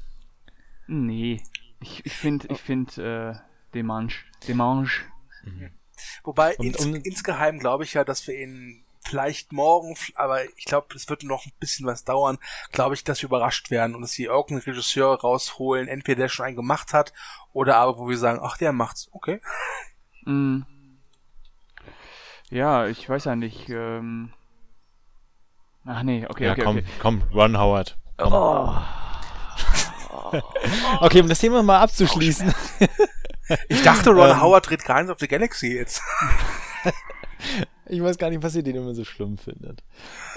S3: nee. Ich, ich finde, ich finde, äh, Demange. Demange.
S2: Wobei,
S1: Und-
S2: ins,
S1: um-
S2: insgeheim glaube ich ja, dass wir ihn vielleicht morgen, aber ich glaube, es wird noch ein bisschen was dauern, glaube ich, dass wir überrascht werden und dass sie irgendeinen Regisseur rausholen, entweder der schon einen gemacht hat oder aber wo wir sagen, ach, der macht's, okay.
S3: Mm. Ja, ich weiß ja nicht. Ähm... Ach nee, okay,
S1: ja,
S3: okay,
S1: komm,
S3: okay.
S1: komm, Ron Howard. Komm.
S3: Oh.
S1: Okay, um das Thema mal abzuschließen.
S2: Ich dachte, Ron
S1: Ähm.
S2: Howard dreht Guardians of the Galaxy jetzt.
S1: Ich weiß gar nicht, was ihr den immer so schlimm findet.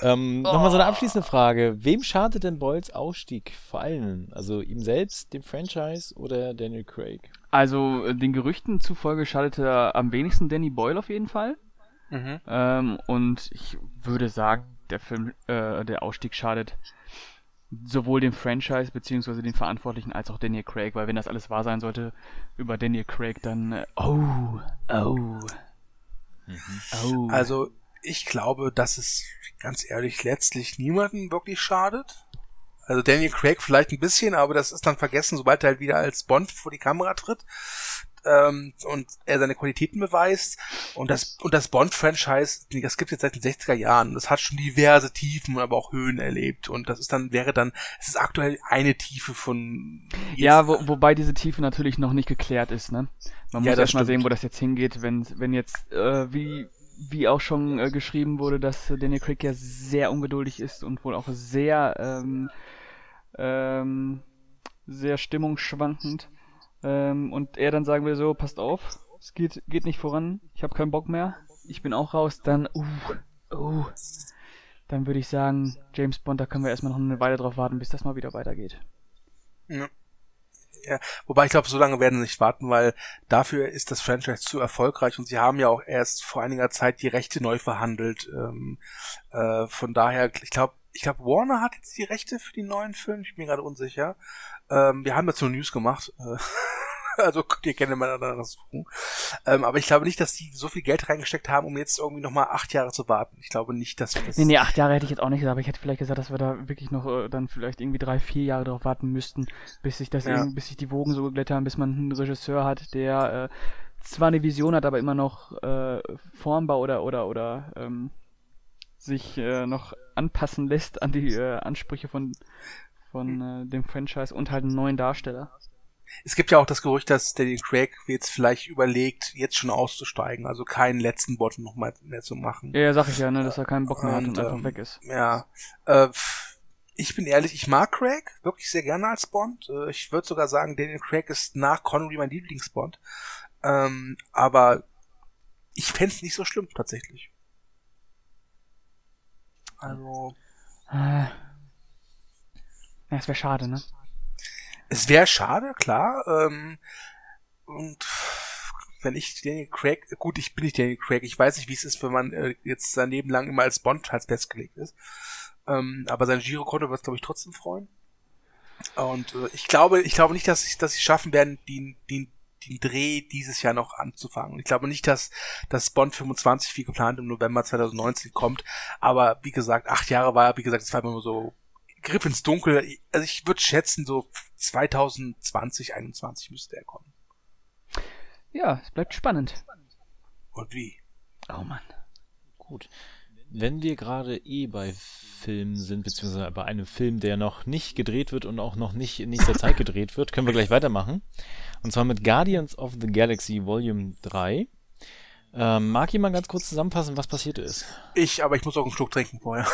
S1: Ähm, Nochmal so eine abschließende Frage. Wem schadet denn Boyles Ausstieg vor allem? Also ihm selbst, dem Franchise oder Daniel Craig?
S3: Also äh, den Gerüchten zufolge schadete am wenigsten Danny Boyle auf jeden Fall.
S2: Mhm.
S3: Ähm, und ich würde sagen, der Film, äh, der Ausstieg schadet sowohl dem Franchise beziehungsweise den Verantwortlichen als auch Daniel Craig, weil wenn das alles wahr sein sollte über Daniel Craig, dann äh, oh, oh, oh.
S2: Also, ich glaube, dass es ganz ehrlich letztlich niemanden wirklich schadet. Also Daniel Craig vielleicht ein bisschen, aber das ist dann vergessen, sobald er halt wieder als Bond vor die Kamera tritt ähm, und er seine Qualitäten beweist. Und das und das Bond-Franchise, das gibt es jetzt seit den 60er Jahren. Das hat schon diverse Tiefen, aber auch Höhen erlebt. Und das ist dann wäre dann, es ist aktuell eine Tiefe von
S3: ja, wo, wobei diese Tiefe natürlich noch nicht geklärt ist, ne? Man
S2: Ja,
S3: muss erst mal sehen, wo das jetzt hingeht, wenn wenn jetzt äh, wie wie auch schon äh, geschrieben wurde, dass äh, Daniel Craig ja sehr ungeduldig ist und wohl auch sehr ähm, ähm, sehr stimmungsschwankend ähm, und er dann sagen will so, passt auf, es geht geht nicht voran, ich habe keinen Bock mehr, ich bin auch raus, dann uh, uh, dann würde ich sagen, James Bond, da können wir erstmal noch eine Weile drauf warten, bis das mal wieder weitergeht.
S2: Ja. Ja, wobei ich glaube, so lange werden sie nicht warten, weil dafür ist das Franchise zu erfolgreich und sie haben ja auch erst vor einiger Zeit die Rechte neu verhandelt. Ähm, äh, von daher, ich glaube, ich glaube, Warner hat jetzt die Rechte für die neuen Filme. Ich bin gerade unsicher. Ähm, wir haben dazu News gemacht. Äh, also könnt ihr gerne mal danach suchen. Ähm, aber ich glaube nicht, dass die so viel Geld reingesteckt haben, um jetzt irgendwie nochmal acht Jahre zu warten. Ich glaube nicht, dass das.
S3: Nee, nee, acht Jahre hätte ich jetzt auch nicht gesagt, aber ich hätte vielleicht gesagt, dass wir da wirklich noch äh, dann vielleicht irgendwie drei, vier Jahre drauf warten müssten, bis sich das
S2: Ja.
S3: bis sich die Wogen so geglättet haben, bis man einen Regisseur hat, der äh, zwar eine Vision hat, aber immer noch äh, formbar oder oder oder ähm, sich äh, noch anpassen lässt an die äh, Ansprüche von von äh, dem Franchise und halt einen neuen Darsteller.
S2: Es gibt ja auch das Gerücht, dass Daniel Craig jetzt vielleicht überlegt, jetzt schon auszusteigen, also keinen letzten Bot noch mal mehr zu machen.
S3: Ja, sag ich ja, ne, dass er keinen Bock mehr hat und
S2: Und,
S3: einfach
S2: ähm,
S3: weg ist.
S2: Ja, äh, ich bin ehrlich, ich mag Craig wirklich sehr gerne als Bond. Äh, ich würde sogar sagen, Daniel Craig ist nach Connery mein Lieblingsbond. Ähm, aber ich fänd's nicht so schlimm tatsächlich. Also,
S3: Äh, ja, es wäre schade, ne?
S2: es wäre schade, klar. Ähm, und wenn ich Daniel Craig, gut, ich bin nicht Daniel Craig, ich weiß nicht, wie es ist, wenn man äh, jetzt sein Leben lang immer als Bond halt festgelegt ist. Ähm, aber sein Girokonto wird glaube ich trotzdem freuen. Und äh, ich glaube, ich glaube nicht, dass ich, dass sie schaffen werden, den, den, den Dreh dieses Jahr noch anzufangen. Ich glaube nicht, dass dass Bond 25 wie geplant im November 2019 kommt. Aber wie gesagt, acht Jahre war, wie gesagt, es war immer nur so Griff ins Dunkel. Also ich würde schätzen, so 2020, 21 müsste er kommen.
S3: Ja, es bleibt spannend.
S2: Und wie?
S3: Oh Mann.
S1: Gut. Wenn wir gerade eh bei Filmen sind, beziehungsweise bei einem Film, der noch nicht gedreht wird und auch noch nicht in nächster Zeit gedreht wird, können wir gleich weitermachen. Und zwar mit Guardians of the Galaxy Volume 3. Ähm, mag jemand ganz kurz zusammenfassen, was passiert ist?
S2: Ich, aber ich muss auch einen Schluck trinken vorher.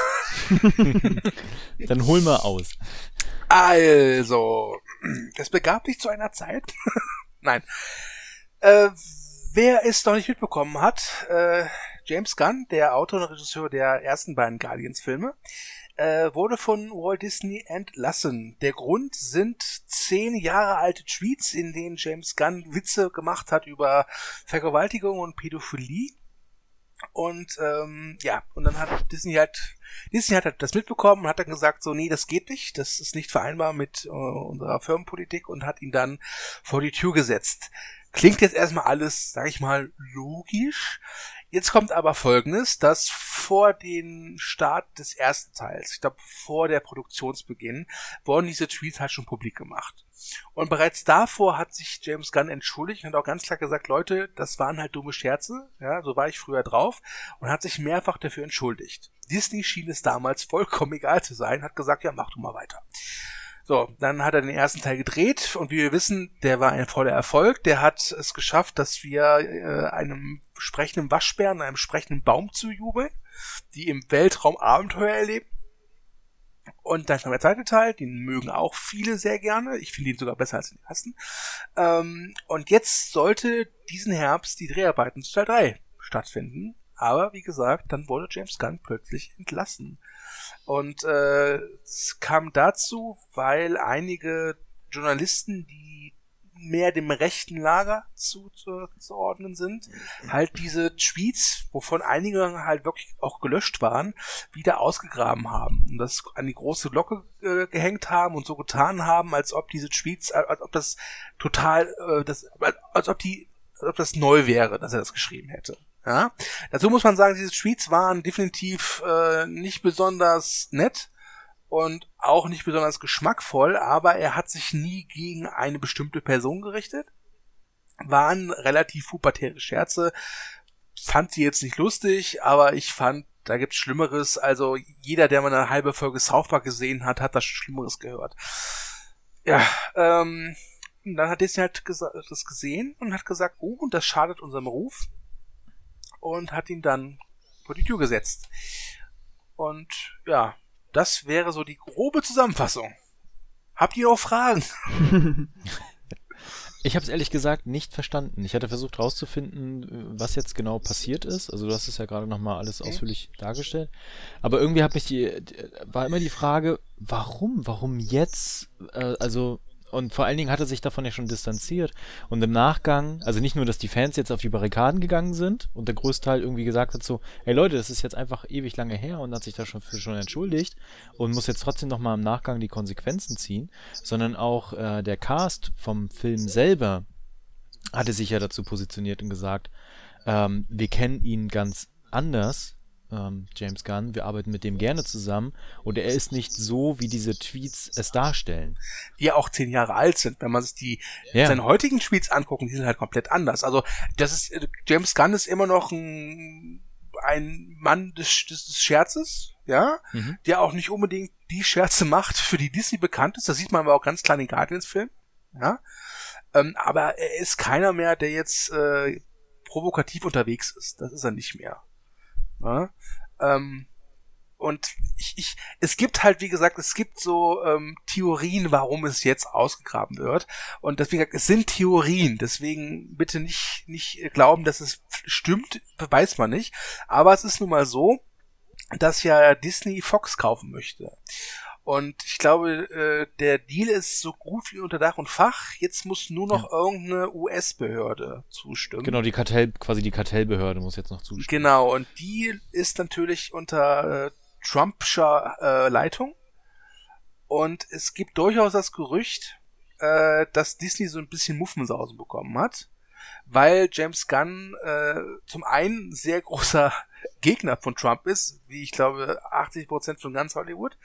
S1: Dann hol mal aus.
S2: Also, es begab sich zu einer Zeit. Nein. Äh, wer es noch nicht mitbekommen hat, äh, James Gunn, der Autor und Regisseur der ersten beiden Guardians-Filme, äh, wurde von Walt Disney entlassen. Der Grund sind zehn Jahre alte Tweets, in denen James Gunn Witze gemacht hat über Vergewaltigung und Pädophilie. Und ähm, ja, und dann hat Disney halt Disney hat halt das mitbekommen und hat dann gesagt, so, nee, das geht nicht, das ist nicht vereinbar mit äh, unserer Firmenpolitik und hat ihn dann vor die Tür gesetzt. Klingt jetzt erstmal alles, sag ich mal, logisch. Jetzt kommt aber Folgendes, dass vor dem Start des ersten Teils, ich glaube vor der Produktionsbeginn, wurden diese Tweets halt schon publik gemacht. Und bereits davor hat sich James Gunn entschuldigt und auch ganz klar gesagt, Leute, das waren halt dumme Scherze, ja, so war ich früher drauf und hat sich mehrfach dafür entschuldigt. Disney schien es damals vollkommen egal zu sein, hat gesagt, ja, mach du mal weiter. So, dann hat er den ersten Teil gedreht und wie wir wissen, der war ein voller Erfolg. Der hat es geschafft, dass wir äh, einem sprechenden Waschbären, einem sprechenden Baum zujubeln, die im Weltraum Abenteuer erleben. Und dann kam der zweite Teil, den mögen auch viele sehr gerne. Ich finde ihn sogar besser als den ersten. Ähm, und jetzt sollte diesen Herbst die Dreharbeiten zu Teil 3 stattfinden. Aber wie gesagt, dann wurde James Gunn plötzlich entlassen. Und äh, es kam dazu, weil einige Journalisten, die mehr dem rechten Lager zuzuordnen sind, halt diese Tweets, wovon einige halt wirklich auch gelöscht waren, wieder ausgegraben haben und das an die große Glocke äh, gehängt haben und so getan haben, als ob diese Tweets, als ob das total, äh, das, als ob die, als ob das neu wäre, dass er das geschrieben hätte. Ja? Dazu muss man sagen, diese Tweets waren definitiv äh, nicht besonders nett und auch nicht besonders geschmackvoll, aber er hat sich nie gegen eine bestimmte Person gerichtet. Waren relativ pubertäre Scherze. Fand sie jetzt nicht lustig, aber ich fand, da gibt's Schlimmeres. Also jeder, der mal eine halbe Folge South Park gesehen hat, hat das Schlimmeres gehört. Ja, ähm, dann hat Disney halt das gesehen und hat gesagt, oh, und das schadet unserem Ruf und hat ihn dann vor die Tür gesetzt. Und ja, das wäre so die grobe Zusammenfassung. Habt ihr noch Fragen?
S1: Ich habe es ehrlich gesagt nicht verstanden. Ich hatte versucht herauszufinden, was jetzt genau passiert ist. Also du hast es ja gerade nochmal alles okay. ausführlich dargestellt. Aber irgendwie hat mich die, war immer die Frage, warum? Warum jetzt? Äh, also und vor allen Dingen hat er sich davon ja schon distanziert. Und im Nachgang, also nicht nur, dass die Fans jetzt auf die Barrikaden gegangen sind und der größte Teil irgendwie gesagt hat so, hey Leute, das ist jetzt einfach ewig lange her und hat sich da schon für schon entschuldigt und muss jetzt trotzdem nochmal im Nachgang die Konsequenzen ziehen, sondern auch äh, der Cast vom Film selber hatte sich ja dazu positioniert und gesagt, ähm, wir kennen ihn ganz anders ähm, James Gunn. Wir arbeiten mit dem gerne zusammen und er ist nicht so, wie diese Tweets es darstellen.
S2: Die ja auch zehn Jahre alt sind. Wenn man sich die ja. seine heutigen Tweets angucken, die sind halt komplett anders. Also das ist James Gunn ist immer noch ein ein Mann des, des, Scherzes, ja, mhm. der auch nicht unbedingt die Scherze macht, für die Disney bekannt ist. Das sieht man aber auch ganz klar in den Guardians-Film, ja. Ähm, aber er ist keiner mehr, der jetzt äh, provokativ unterwegs ist. Das ist er nicht mehr. Ja? Ähm, und ich, ich, es gibt halt, wie gesagt, es gibt so ähm, Theorien, warum es jetzt ausgegraben wird. Und deswegen, es sind Theorien, deswegen bitte nicht, nicht glauben, dass es stimmt, weiß man nicht. Aber es ist nun mal so, dass ja Disney Fox kaufen möchte. Und ich glaube, äh, der Deal ist so gut wie unter Dach und Fach. Jetzt muss nur noch ja. irgendeine US-Behörde zustimmen.
S1: Genau, die Kartell, quasi die Kartellbehörde muss jetzt noch zustimmen.
S2: Genau, und die ist natürlich unter äh, Trumpscher äh, Leitung. Und es gibt durchaus das Gerücht, äh, dass Disney so ein bisschen Muffensausen bekommen hat weil James Gunn äh, zum einen sehr großer Gegner von Trump ist, wie ich glaube 80 Prozent von ganz Hollywood,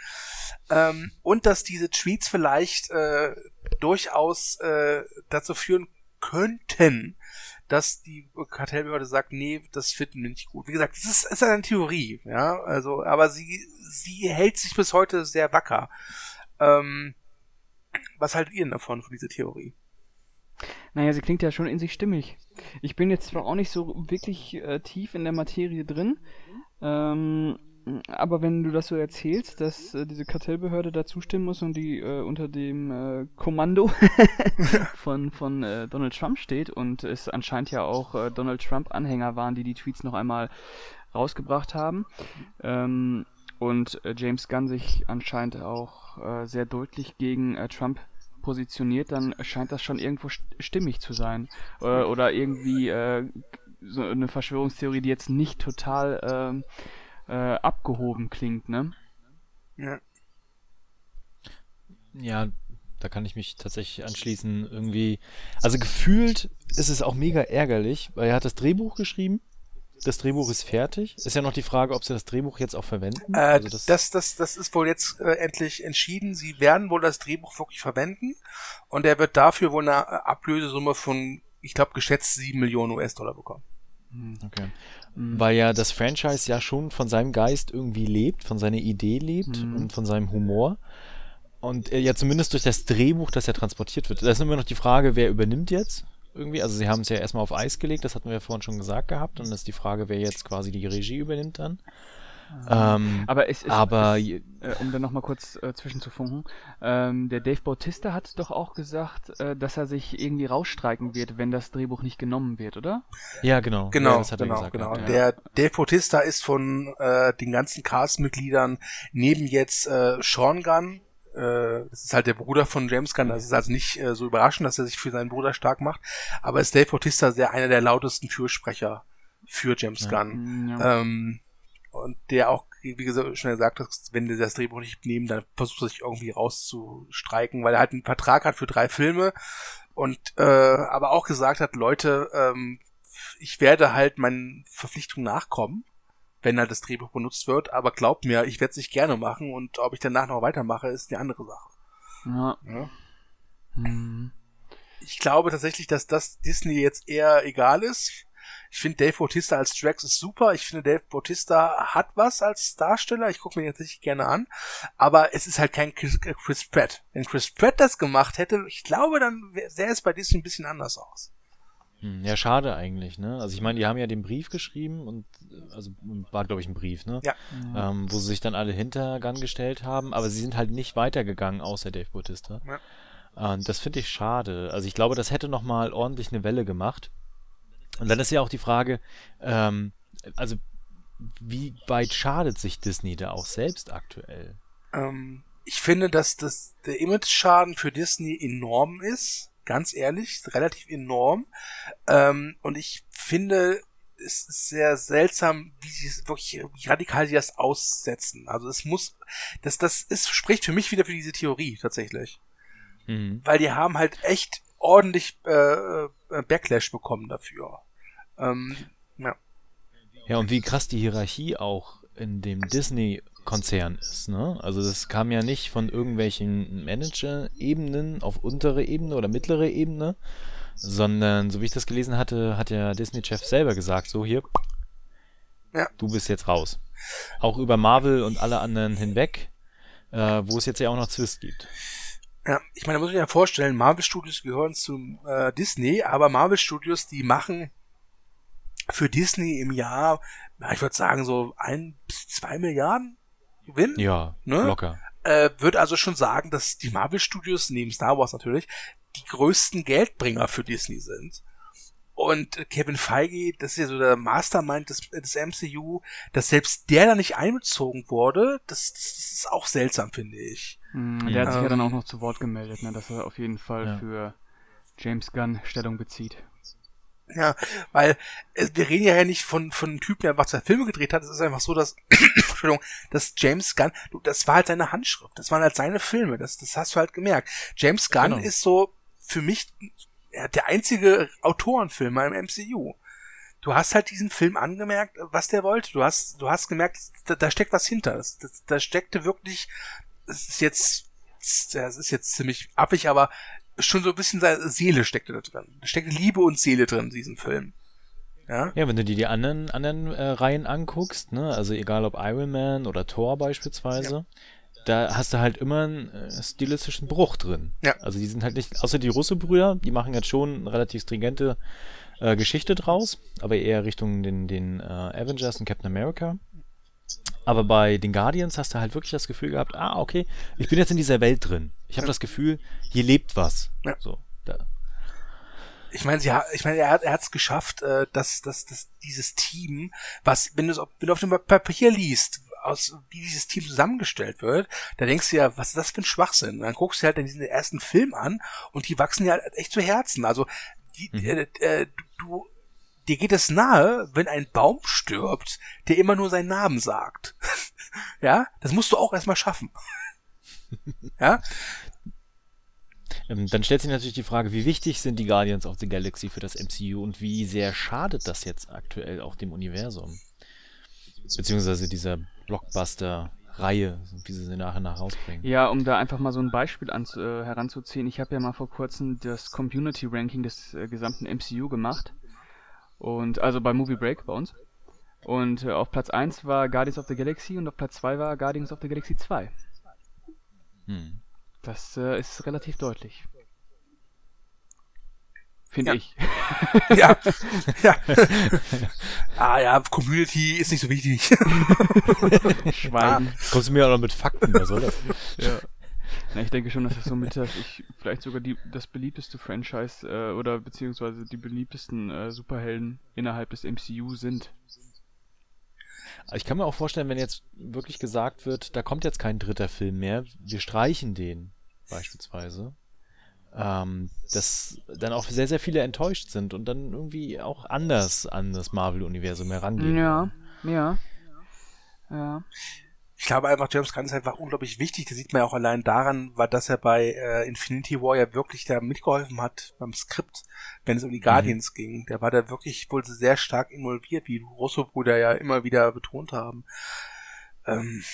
S2: ähm, und dass diese Tweets vielleicht äh, durchaus äh, dazu führen könnten, dass die Kartellbehörde sagt, nee, das finden wir nicht gut. Wie gesagt, das ist, ist eine Theorie, ja, also, aber sie, sie hält sich bis heute sehr wacker. Ähm, was haltet ihr denn davon, von dieser Theorie?
S3: Naja, sie klingt ja schon in sich stimmig. Ich bin jetzt zwar auch nicht so wirklich äh, tief in der Materie drin, ähm, aber wenn du das so erzählst, dass äh, diese Kartellbehörde da zustimmen muss und die äh, unter dem äh, Kommando von, von äh, Donald Trump steht und es anscheinend ja auch äh, Donald Trump-Anhänger waren, die die Tweets noch einmal rausgebracht haben, ähm, und äh, James Gunn sich anscheinend auch sehr deutlich gegen Trump positioniert, dann scheint das schon irgendwo stimmig zu sein. Äh, oder irgendwie äh, so eine Verschwörungstheorie, die jetzt nicht total äh, äh, abgehoben klingt, ne?
S1: Ja. Ja, da kann ich mich tatsächlich anschließen. Irgendwie, also gefühlt ist es auch mega ärgerlich, weil er hat das Drehbuch geschrieben. Das Drehbuch ist fertig. Ist ja noch die Frage, ob sie das Drehbuch jetzt auch verwenden.
S2: Äh, also das, das, das, das ist wohl jetzt äh, endlich entschieden. Sie werden wohl das Drehbuch wirklich verwenden und er wird dafür wohl eine äh, Ablösesumme von, ich glaube, geschätzt 7 Millionen US-Dollar bekommen.
S1: Hm, okay. Mhm. Weil ja das Franchise ja schon von seinem Geist irgendwie lebt, von seiner Idee lebt mhm. und von seinem Humor. Und ja zumindest durch das Drehbuch, das ja transportiert wird. Da ist immer noch die Frage, wer übernimmt jetzt? Irgendwie. Also sie haben es ja erstmal auf Eis gelegt, das hatten wir ja vorhin schon gesagt gehabt. Und dann ist die Frage, wer jetzt quasi die Regie übernimmt dann.
S3: Ähm, aber es ist, aber, es, äh, um dann nochmal kurz äh, zwischenzufunken, ähm, der Dave Bautista hat doch auch gesagt, äh, dass er sich irgendwie rausstreiken wird, wenn das Drehbuch nicht genommen wird, oder?
S1: Ja, genau.
S2: Genau,
S1: ja,
S2: das hat genau, er gesagt, genau. Ja. Der Dave Bautista ist von äh, den ganzen Cast-Mitgliedern neben jetzt äh, Sean Gunn, äh, das ist halt der Bruder von James Gunn, das ist also nicht äh, so überraschend, dass er sich für seinen Bruder stark macht, aber ist Dave Bautista sehr einer der lautesten Fürsprecher für James ja. Gunn. Ja. Ähm, und der auch, wie gesagt, schon gesagt hat, wenn die das Drehbuch nicht nehmen, dann versucht er sich irgendwie rauszustreiken, weil er halt einen Vertrag hat für drei Filme und äh, aber auch gesagt hat, Leute, ähm, ich werde halt meinen Verpflichtungen nachkommen wenn halt das Drehbuch benutzt wird. Aber glaubt mir, ich werde es nicht gerne machen und ob ich danach noch weitermache, ist eine andere Sache. Ja. ja. Hm. Ich glaube tatsächlich, dass das Disney jetzt eher egal ist. Ich finde Dave Bautista als Drax ist super. Ich finde Dave Bautista hat was als Darsteller. Ich gucke mir jetzt nicht gerne an. Aber es ist halt kein Chris, Chris Pratt. Wenn Chris Pratt das gemacht hätte, ich glaube, dann sähe es bei Disney ein bisschen anders aus.
S1: Hm, ja, schade eigentlich, ne? Also ich meine, die haben ja den Brief geschrieben und also war glaube ich ein Brief, ne?
S2: Ja.
S1: Ähm, wo sie sich dann alle hinter Gun gestellt haben, aber sie sind halt nicht weitergegangen, außer Dave Bautista. Ja. Und das finde ich schade. Also ich glaube, das hätte nochmal ordentlich eine Welle gemacht. Und dann ist ja auch die Frage, ähm, also wie weit schadet sich Disney da auch selbst aktuell?
S2: Ähm, ich finde, dass das der Image-Schaden für Disney enorm ist ganz ehrlich, relativ enorm. Ähm, und ich finde, es ist sehr seltsam, wie sie es wirklich, wie radikal sie das aussetzen. Also es muss, das, das ist, spricht für mich wieder für diese Theorie tatsächlich. Mhm. Weil die haben halt echt ordentlich äh, äh Backlash bekommen dafür. Ähm, ja.
S1: Ja, und wie krass die Hierarchie auch in dem Disney Konzern ist. Ne? Also das kam ja nicht von irgendwelchen Manager-Ebenen auf untere Ebene oder mittlere Ebene, sondern so wie ich das gelesen hatte, hat ja Disney-Chef selber gesagt, so hier, ja. du bist jetzt raus. Auch über Marvel und alle anderen hinweg, äh, wo es jetzt ja auch noch Zwist gibt.
S2: Ja, ich meine, da muss ich mir ja vorstellen, Marvel Studios gehören zu äh, Disney, aber Marvel Studios, die machen für Disney im Jahr, ich würde sagen, so ein bis zwei Milliarden Gewinn.
S1: Ja, ne? locker.
S2: Äh, würde also schon sagen, dass die Marvel Studios, neben Star Wars natürlich, die größten Geldbringer für Disney sind. Und Kevin Feige, das ist ja so der Mastermind des, des MCU, dass selbst der da nicht einbezogen wurde, das, das, das ist auch seltsam, finde ich.
S3: Mm, der hat sich ja dann ähm. auch noch zu Wort gemeldet, ne, dass er auf jeden Fall ja. für James Gunn Stellung bezieht.
S2: Ja, weil äh, wir reden ja nicht von, von einem Typen, der einfach zwei Filme gedreht hat. Es ist einfach so, dass, Entschuldigung, dass James Gunn, du, das war halt seine Handschrift. Das waren halt seine Filme. Das, das hast du halt gemerkt. James Gunn genau. ist so für mich der einzige Autorenfilmer im MCU. Du hast halt diesen Film angemerkt, was der wollte. Du hast, du hast gemerkt, da, da steckt was hinter. Das, das, da steckte wirklich, es ist jetzt, das ist jetzt ziemlich affig, aber schon so ein bisschen seine Seele steckte da drin. Da steckte Liebe und Seele drin in diesem Film. Ja,
S1: ja wenn du dir die anderen, anderen äh, Reihen anguckst, ne, also egal ob Iron Man oder Thor beispielsweise, ja. da hast du halt immer einen äh, stilistischen Bruch drin.
S2: Ja.
S1: Also die sind halt nicht, außer die Russe-Brüder, die machen jetzt schon eine relativ stringente äh, Geschichte draus, aber eher Richtung den, den äh, Avengers und Captain America. Aber bei den Guardians hast du halt wirklich das Gefühl gehabt, ah, okay, ich bin jetzt in dieser Welt drin. Ich habe ja. das Gefühl, hier lebt was. Ja. So, da.
S2: Ich meine, ja, ich meine, er hat es geschafft, äh, dass, dass, dass dieses Team, was, wenn du wenn du auf dem Papier liest, aus wie dieses Team zusammengestellt wird, da denkst du ja, was ist das für ein Schwachsinn? Und dann guckst du halt diesen ersten Film an und die wachsen ja echt zu Herzen. Also die, mhm. äh, äh, du dir geht es nahe, wenn ein Baum stirbt, der immer nur seinen Namen sagt. ja, das musst du auch erstmal schaffen. ja.
S1: Ähm, dann stellt sich natürlich die Frage, wie wichtig sind die Guardians of the Galaxy für das MCU und wie sehr schadet das jetzt aktuell auch dem Universum? Beziehungsweise dieser Blockbuster-Reihe, wie sie sie nachher nach rausbringen.
S3: Ja, um da einfach mal so ein Beispiel an, äh, heranzuziehen. Ich habe ja mal vor kurzem das Community-Ranking des äh, gesamten MCU gemacht. Und also bei Movie Break bei uns. Und äh, auf Platz 1 war Guardians of the Galaxy und auf Platz 2 war Guardians of the Galaxy 2. Hm. Das äh, ist relativ deutlich. Finde
S2: Ja.
S3: ich.
S2: ja. ja. ah ja, Community ist nicht so wichtig.
S3: Schweigen.
S1: Jetzt kommst du mir auch noch mit Fakten, was soll das?
S3: Ja. Na, ich denke schon, dass das somit das ich, vielleicht sogar die, das beliebteste Franchise äh, oder beziehungsweise die beliebtesten äh, Superhelden innerhalb des MCU sind.
S1: Ich kann mir auch vorstellen, wenn jetzt wirklich gesagt wird, da kommt jetzt kein dritter Film mehr, wir streichen den beispielsweise, ähm, dass dann auch sehr, sehr viele enttäuscht sind und dann irgendwie auch anders an das Marvel-Universum herangehen.
S3: Ja, ja. Ja.
S2: Ich glaube einfach, James Gunn ist einfach unglaublich wichtig. Das sieht man ja auch allein daran, weil dass er bei äh, Infinity War ja wirklich da mitgeholfen hat beim Skript, wenn es um die Guardians ging. Der war da wirklich wohl sehr stark involviert, wie die Russo-Brüder ja immer wieder betont haben. Ähm,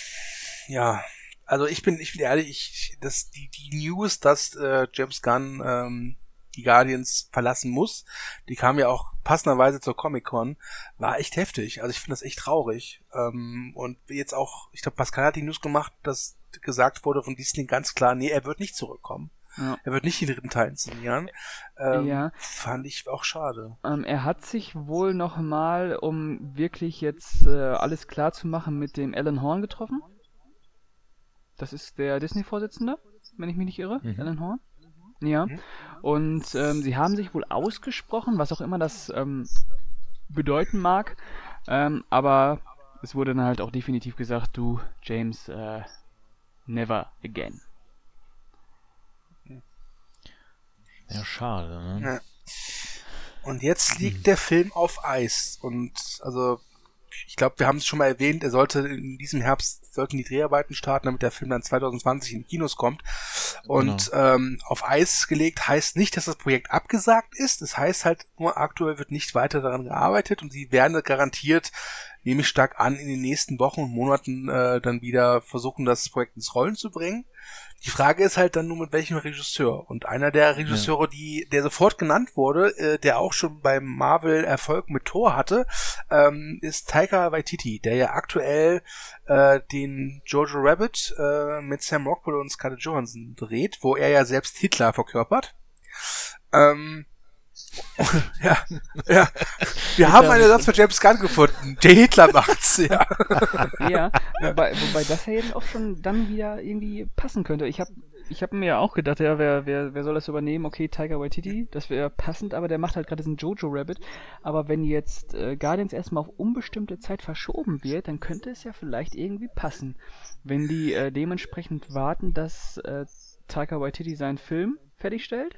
S2: ja, also ich bin, ich bin ehrlich, ich, das, die, die News, dass äh, James Gunn ähm, die Guardians verlassen muss, die kam ja auch passenderweise zur Comic-Con, war echt heftig. Also ich finde das echt traurig. Ähm, und jetzt auch, ich glaube, Pascal hat die News gemacht, dass gesagt wurde von Disney ganz klar, nee, er wird nicht zurückkommen.
S3: ja.
S2: Er wird nicht den dritten Teil inszenieren. Ähm,
S3: Ja.
S2: Fand ich auch schade.
S3: Ähm, er hat sich wohl nochmal, um wirklich jetzt äh, alles klar zu machen, mit dem Alan Horn getroffen. Das ist der Disney-Vorsitzende, wenn ich mich nicht irre.
S1: Mhm.
S3: Alan Horn. Ja.
S2: Mhm.
S3: Und ähm, sie haben sich wohl ausgesprochen, was auch immer das ähm, bedeuten mag. Ähm, aber es wurde dann halt auch definitiv gesagt, du, James, äh, never again.
S1: Ja, schade. Ne?
S2: Ja. Und jetzt liegt der Film auf Eis. Und also, ich glaube, wir haben es schon mal erwähnt, er sollte in diesem Herbst, sollten die Dreharbeiten starten, damit der Film dann 2020 in Kinos kommt. Und ähm, auf Eis gelegt heißt nicht, dass das Projekt abgesagt ist. Es heißt halt nur, aktuell wird nicht weiter daran gearbeitet und sie werden garantiert, nehme ich stark an, in den nächsten Wochen und Monaten äh, dann wieder versuchen, das Projekt ins Rollen zu bringen. Die Frage ist halt dann nur mit welchem Regisseur. Und einer der Regisseure, die, der sofort genannt wurde, äh, der auch schon beim Marvel Erfolg mit Thor hatte, ähm, ist Taika Waititi, der ja aktuell äh, den Jojo Rabbit äh, mit Sam Rockwell und Scarlett Johansson dreht, wo er ja selbst Hitler verkörpert. Ähm, ja, ja. Wir haben einen Ersatz für James Gunn gefunden. Der Hitler macht's, ja.
S3: Ja, wobei, wobei das ja eben auch schon dann wieder irgendwie passen könnte. Ich habe ich hab mir ja auch gedacht, ja, wer, wer, wer soll das übernehmen? Okay, Tiger Waititi, das wäre passend, aber der macht halt gerade diesen Jojo Rabbit. Aber wenn jetzt äh, Guardians erstmal auf unbestimmte Zeit verschoben wird, dann könnte es ja vielleicht irgendwie passen. Wenn die äh, dementsprechend warten, dass äh, Taika Waititi seinen Film fertigstellt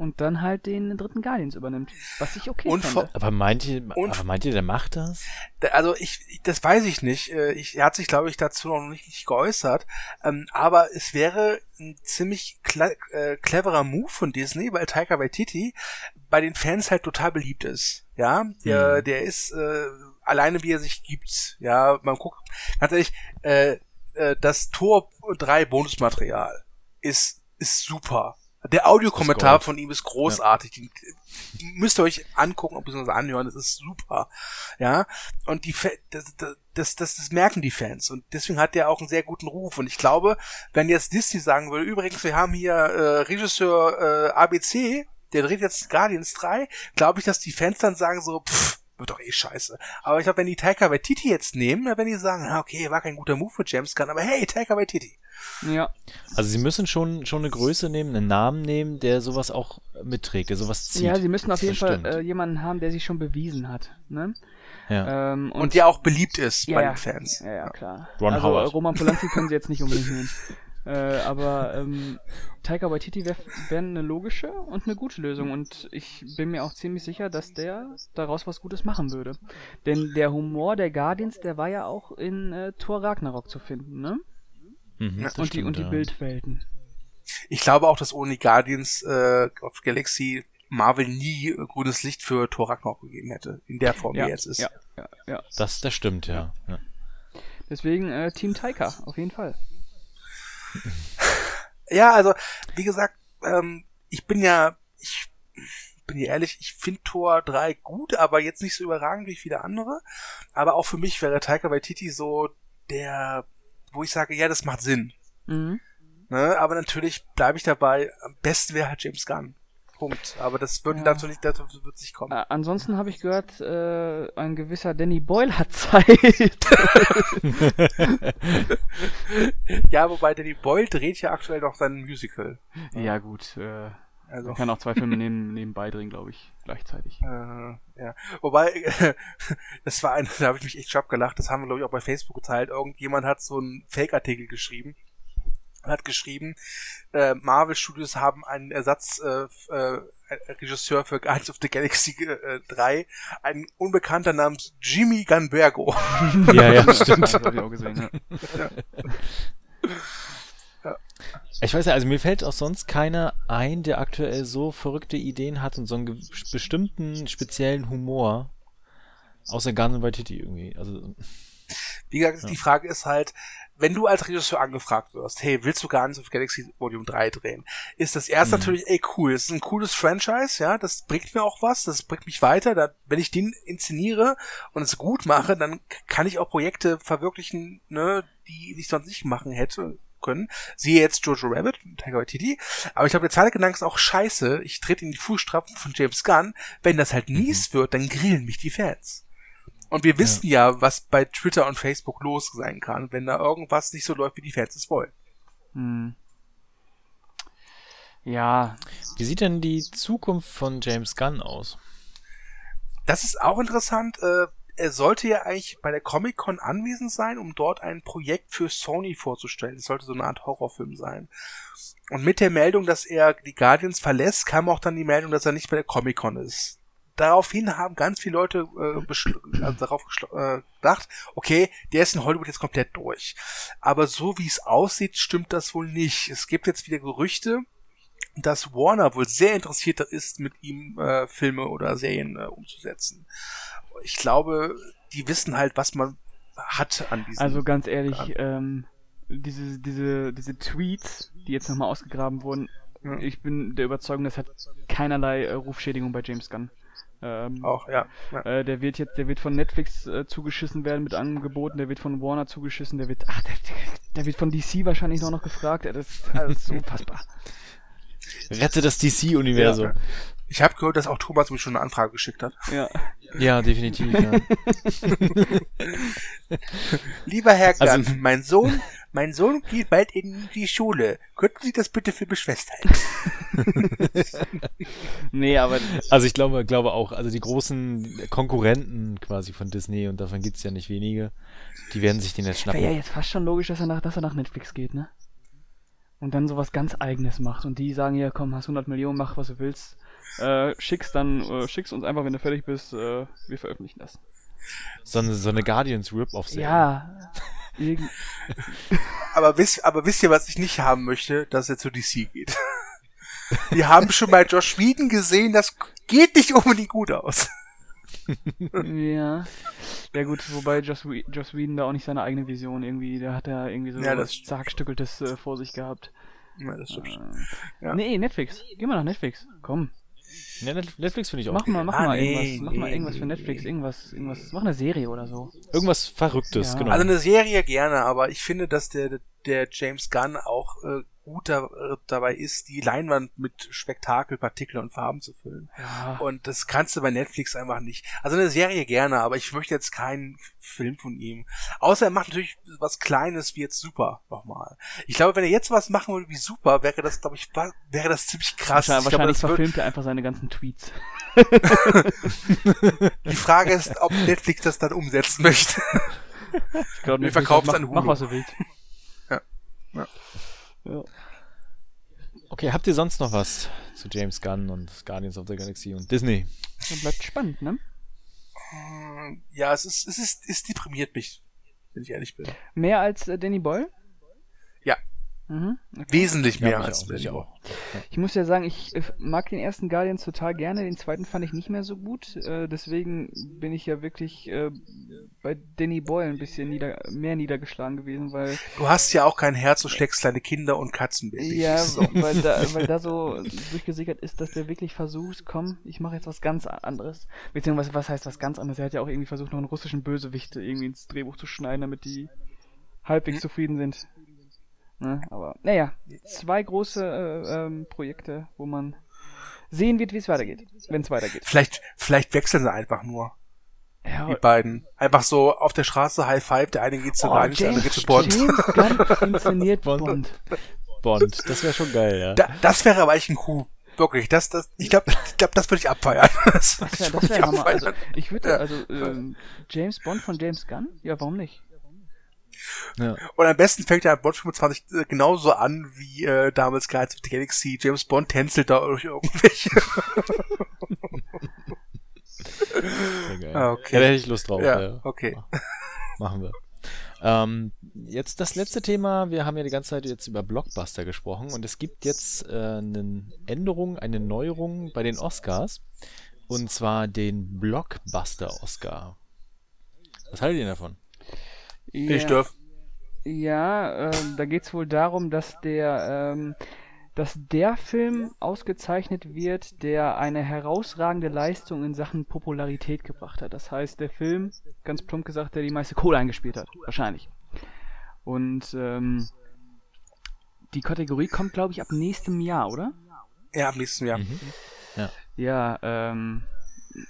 S3: und dann halt den dritten Guardians übernimmt. Was ich okay
S2: Und
S3: fände.
S1: Aber meint ihr,
S2: Und-
S1: aber meint ihr, der macht das?
S2: Da- Also ich, das weiß ich nicht. Äh, Ich, er hat sich, glaube ich, dazu noch nicht, nicht geäußert. Ähm, aber es wäre ein ziemlich kle äh, cleverer Move von Disney, weil Taika Waititi bei den Fans halt total beliebt ist. Ja, der,
S1: Hm.
S2: der ist äh, alleine, wie er sich gibt. Ja, man guckt, ganz ehrlich, äh, äh, das Tor 3 Bonusmaterial ist ist super. Der Audiokommentar von ihm ist großartig. Den müsst ihr euch angucken, bzw. anhören. Das ist super. Ja, und die das, das, das, das merken die Fans und deswegen hat der auch einen sehr guten Ruf und ich glaube, wenn jetzt Disney sagen würde, übrigens, wir haben hier äh, Regisseur äh, ABC, der dreht jetzt Guardians 3, glaube ich, dass die Fans dann sagen so, pff, wird doch eh scheiße. Aber ich glaube, wenn die Taika Waititi jetzt nehmen, dann werden die sagen, ah, okay, war kein guter Move für James Gunn, aber hey, Taika Waititi.
S3: Ja,
S1: Also sie müssen schon, schon eine Größe nehmen, einen Namen nehmen, der sowas auch mitträgt, der sowas zieht.
S3: ja, sie müssen auf jeden Fall äh, jemanden haben, der sich schon bewiesen hat. Ne?
S1: ja.
S3: Ähm,
S2: Und, der auch beliebt ist
S3: ja,
S2: bei den Fans.
S3: Ja, ja, klar.
S1: Ron
S3: also
S1: Howard.
S3: Roman Polanski können sie jetzt nicht unbedingt nehmen. Äh, aber ähm, Taika Waititi wäre wär eine logische und eine gute Lösung und ich bin mir auch ziemlich sicher, dass der daraus was Gutes machen würde. Denn der Humor der Guardians, der war ja auch in äh, Thor Ragnarok zu finden, ne?
S1: Mhm,
S3: Und die,
S1: stimmt,
S3: und die
S1: ja.
S3: Bildwelten.
S2: Ich glaube auch, dass ohne die Guardians äh, of Galaxy Marvel nie grünes Licht für Thor Ragnarok gegeben hätte, in der Form,
S3: ja,
S2: wie jetzt ist.
S3: Ja, ja, ja.
S1: Das, das stimmt, ja. ja.
S3: Deswegen äh, Team Taika, auf jeden Fall.
S2: Ja, also, wie gesagt, ähm, ich bin ja, ich bin hier ehrlich, ich finde Tor 3 gut, aber jetzt nicht so überragend wie viele andere. Aber auch für mich wäre Taika Waititi so der, wo ich sage, ja, das macht Sinn.
S3: Mhm.
S2: Ne? Aber natürlich bleibe ich dabei, am besten wäre halt James Gunn. Punkt. Aber das wird
S3: Ja.
S2: natürlich, dazu wird sich kommen.
S3: Äh, ansonsten habe ich gehört, äh, ein gewisser Danny Boyle hat Zeit.
S2: Ja, wobei Danny Boyle dreht ja aktuell noch sein Musical.
S3: ja gut, äh,
S2: Also,
S3: man kann auch zwei Filme neben, nebenbei drehen, glaube ich, gleichzeitig.
S2: Äh, ja. Wobei, das war ein, da habe ich mich echt schlapp gelacht, das haben wir, glaube ich, auch bei Facebook geteilt. Irgendjemand hat so einen Fake-Artikel geschrieben hat geschrieben, äh, Marvel Studios haben einen Ersatz äh, äh, Regisseur für Guardians of the Galaxy äh, 3, ein Unbekannter namens Jimmy Ganbergo.
S1: Ja, ja, stimmt.
S3: Das habe ich auch gesehen, ja.
S1: Ich weiß ja, also mir fällt auch sonst keiner ein, der aktuell so verrückte Ideen hat und so einen bestimmten speziellen Humor. Außer Gun Waititi irgendwie. Also,
S2: Wie gesagt, die Frage ist halt, wenn du als Regisseur angefragt wirst, hey, willst du Guardians of the Galaxy Volume 3 drehen? Ist das erst
S1: Mhm.
S2: natürlich, ey, cool, das ist ein cooles Franchise, ja, das bringt mir auch was, das bringt mich weiter, da, wenn ich den inszeniere und es gut mache, dann kann ich auch Projekte verwirklichen, ne, die ich sonst nicht machen hätte können. Siehe jetzt Jojo Rabbit, Tiger Waititi. Aber ich glaube, der zweite Gedanke ist auch scheiße, ich trete in die Fußstapfen von James Gunn. Wenn das halt mies wird, dann grillen mich die Fans. Und wir wissen ja, was bei Twitter und Facebook los sein kann, wenn da irgendwas nicht so läuft, wie die Fans es wollen.
S3: Hm. Ja,
S1: wie sieht denn die Zukunft von James Gunn aus?
S2: Das ist auch interessant. Äh, er sollte ja eigentlich bei der Comic-Con anwesend sein, um dort ein Projekt für Sony vorzustellen. Das sollte so eine Art Horrorfilm sein. Und mit der Meldung, dass er die Guardians verlässt, kam auch dann die Meldung, dass er nicht bei der Comic-Con ist. Daraufhin haben ganz viele Leute äh, also darauf äh, gedacht, okay, der ist in Hollywood jetzt komplett durch. Aber so wie es aussieht, stimmt das wohl nicht. Es gibt jetzt wieder Gerüchte, dass Warner wohl sehr interessiert ist, mit ihm äh, Filme oder Serien äh, umzusetzen. Ich glaube, die wissen halt, was man hat an diesem.
S3: also ganz ehrlich, ähm, diese, diese, diese Tweets, die jetzt nochmal ausgegraben wurden,
S2: Ja.
S3: ich bin der Überzeugung, das hat keinerlei äh, Rufschädigung bei James Gunn. Ähm,
S2: auch, ja. ja.
S3: Äh, der wird jetzt, der wird von Netflix äh, zugeschissen werden mit Angeboten, der wird von Warner zugeschissen, der wird, ach, der, der, wird von DC wahrscheinlich noch, noch gefragt. Ja, das ist alles unfassbar.
S1: Rette das DC-Universum.
S2: Ich habe gehört, dass auch Thomas mir schon eine Anfrage geschickt hat.
S3: Ja.
S1: Ja. definitiv. Ja.
S2: Lieber Herr Gunn,
S1: Also-
S2: mein Sohn, mein Sohn geht bald in die Schule. Könnten Sie das bitte für mich festhalten?
S3: Nee, aber
S1: Also ich glaube, glaube auch, also die großen Konkurrenten quasi von Disney, und davon gibt's ja nicht wenige, die werden sich den jetzt
S3: wäre
S1: schnappen.
S3: ja jetzt fast schon logisch, dass er nach, dass er nach Netflix geht, ne? Und dann sowas ganz eigenes macht. Und die sagen, ja komm, hast 100 Millionen, mach was du willst. Äh, schick's dann, äh, schick's uns einfach, wenn du fertig bist, äh, wir veröffentlichen das.
S1: So eine, so eine Guardians Rip-Off-Serie.
S3: Ja. Irgend
S2: Aber wisst, aber wisst ihr, was ich nicht haben möchte, dass er zu DC geht? Wir haben schon bei Josh Whedon gesehen, das geht nicht unbedingt gut aus.
S3: ja. Ja gut, wobei Joss, Whe- Joss Whedon da auch nicht seine eigene Vision irgendwie, der hat da irgendwie so
S2: Ja, das.
S3: Zerhackstückeltes äh, vor sich gehabt.
S2: Ja, das stimmt.
S3: Äh,
S2: Ja.
S3: Nee, Netflix. Geh mal nach Netflix. Komm.
S1: Ja, Net- Netflix finde ich auch.
S3: Mach mal, mach
S2: Ah,
S3: mal
S2: nee,
S3: irgendwas. Mach mal
S2: nee,
S3: irgendwas für
S2: nee,
S3: Netflix,
S2: nee.
S3: irgendwas, irgendwas. Mach eine Serie oder so.
S1: Irgendwas Verrücktes,
S3: Ja.
S1: genau.
S2: Also eine Serie gerne, aber ich finde, dass der, der James Gunn auch äh, gut da, äh, dabei ist, die Leinwand mit Spektakel, Partikeln und Farben zu füllen.
S3: Ja.
S2: Und das kannst du bei Netflix einfach nicht. Also eine Serie gerne, aber ich möchte jetzt keinen Film von ihm. Außer er macht natürlich was Kleines wie jetzt Super nochmal. Ich glaube, wenn er jetzt was machen würde wie Super, wäre das, glaube ich, wäre das ziemlich krass.
S3: Wahrscheinlich,
S2: ich glaube,
S3: wahrscheinlich verfilmt er einfach seine ganzen Tweets.
S2: die Frage ist, ob Netflix das dann umsetzen möchte.
S3: Ich glaub,
S2: Wir verkaufen
S3: sagt,
S2: an
S3: mach,
S2: Hulu.
S3: mach was du willst.
S2: Ja. Ja.
S3: Ja.
S1: Okay, habt ihr sonst noch was zu James Gunn und Guardians of the Galaxy und Disney?
S3: Dann bleibt spannend, ne?
S2: Ja, es ist, es ist, es deprimiert mich, wenn ich ehrlich bin.
S3: Mehr als äh, Danny Boyle?
S2: Ja.
S3: Mhm.
S2: Wesentlich mehr
S1: Ja,
S2: als
S1: auch, auch.
S3: Ich muss ja sagen, ich äh, mag den ersten Guardians total gerne, den zweiten fand ich nicht mehr so gut. Äh, deswegen bin ich ja wirklich äh, bei Danny Boyle ein bisschen nieder mehr niedergeschlagen gewesen, weil
S2: Du hast ja auch kein Herz, du schlägst kleine Kinder und Katzenbabys.
S3: ja, weil da, weil da so durchgesickert ist, dass der wirklich versucht, komm, ich mache jetzt was ganz anderes. Beziehungsweise was heißt was ganz anderes? Er hat ja auch irgendwie versucht, noch einen russischen Bösewicht irgendwie ins Drehbuch zu schneiden, damit die halbwegs zufrieden sind. Ne? Aber naja, zwei große äh, ähm, Projekte, wo man sehen wird, wie es weitergeht, wenn es weitergeht.
S2: Vielleicht, vielleicht wechseln sie einfach nur,
S3: Ja,
S2: die beiden. Einfach so auf der Straße High Five, der eine geht zu
S3: oh,
S2: Ryan, der andere
S3: James,
S2: geht zu Bond.
S3: James Gunn inszeniert
S1: Bond.
S3: Bond.
S1: Bond, das wäre schon geil, ja.
S2: Da, das wäre aber echt ein Coup. Wirklich, das, das, ich glaube, ich glaub, das würde ich abfeiern. Das würde
S3: Das
S2: ich
S3: wäre das wär Hammer. Also,
S2: abfeiern.
S3: ich würde,
S2: Ja.
S3: also ähm, James Bond von James Gunn? Ja, warum nicht?
S1: Ja.
S2: Und am besten fängt ja Bond 25 äh, genauso an wie äh, damals Guides of the Galaxy. James Bond tänzelt da durch irgendwelche.
S1: Geil.
S2: Ah, okay.
S1: Ja, da hätte ich Lust drauf.
S2: ja,
S1: ja.
S2: okay.
S1: Machen wir. Ähm, jetzt das letzte Thema. Wir haben ja die ganze Zeit jetzt über Blockbuster gesprochen und es gibt jetzt äh, eine Änderung, eine Neuerung bei den Oscars und zwar den Blockbuster-Oscar. Was haltet ihr davon?
S2: Ich darf.
S3: Ja, ähm, da geht's wohl darum, dass der, ähm, dass der Film ausgezeichnet wird, der eine herausragende Leistung in Sachen Popularität gebracht hat. Das heißt, der Film, ganz plump gesagt, der die meiste Kohle eingespielt hat. Wahrscheinlich. Und ähm, die Kategorie kommt, glaube ich, ab nächstem Jahr, oder?
S2: Ja, am nächsten Jahr.
S1: Mhm.
S3: Ja, ähm,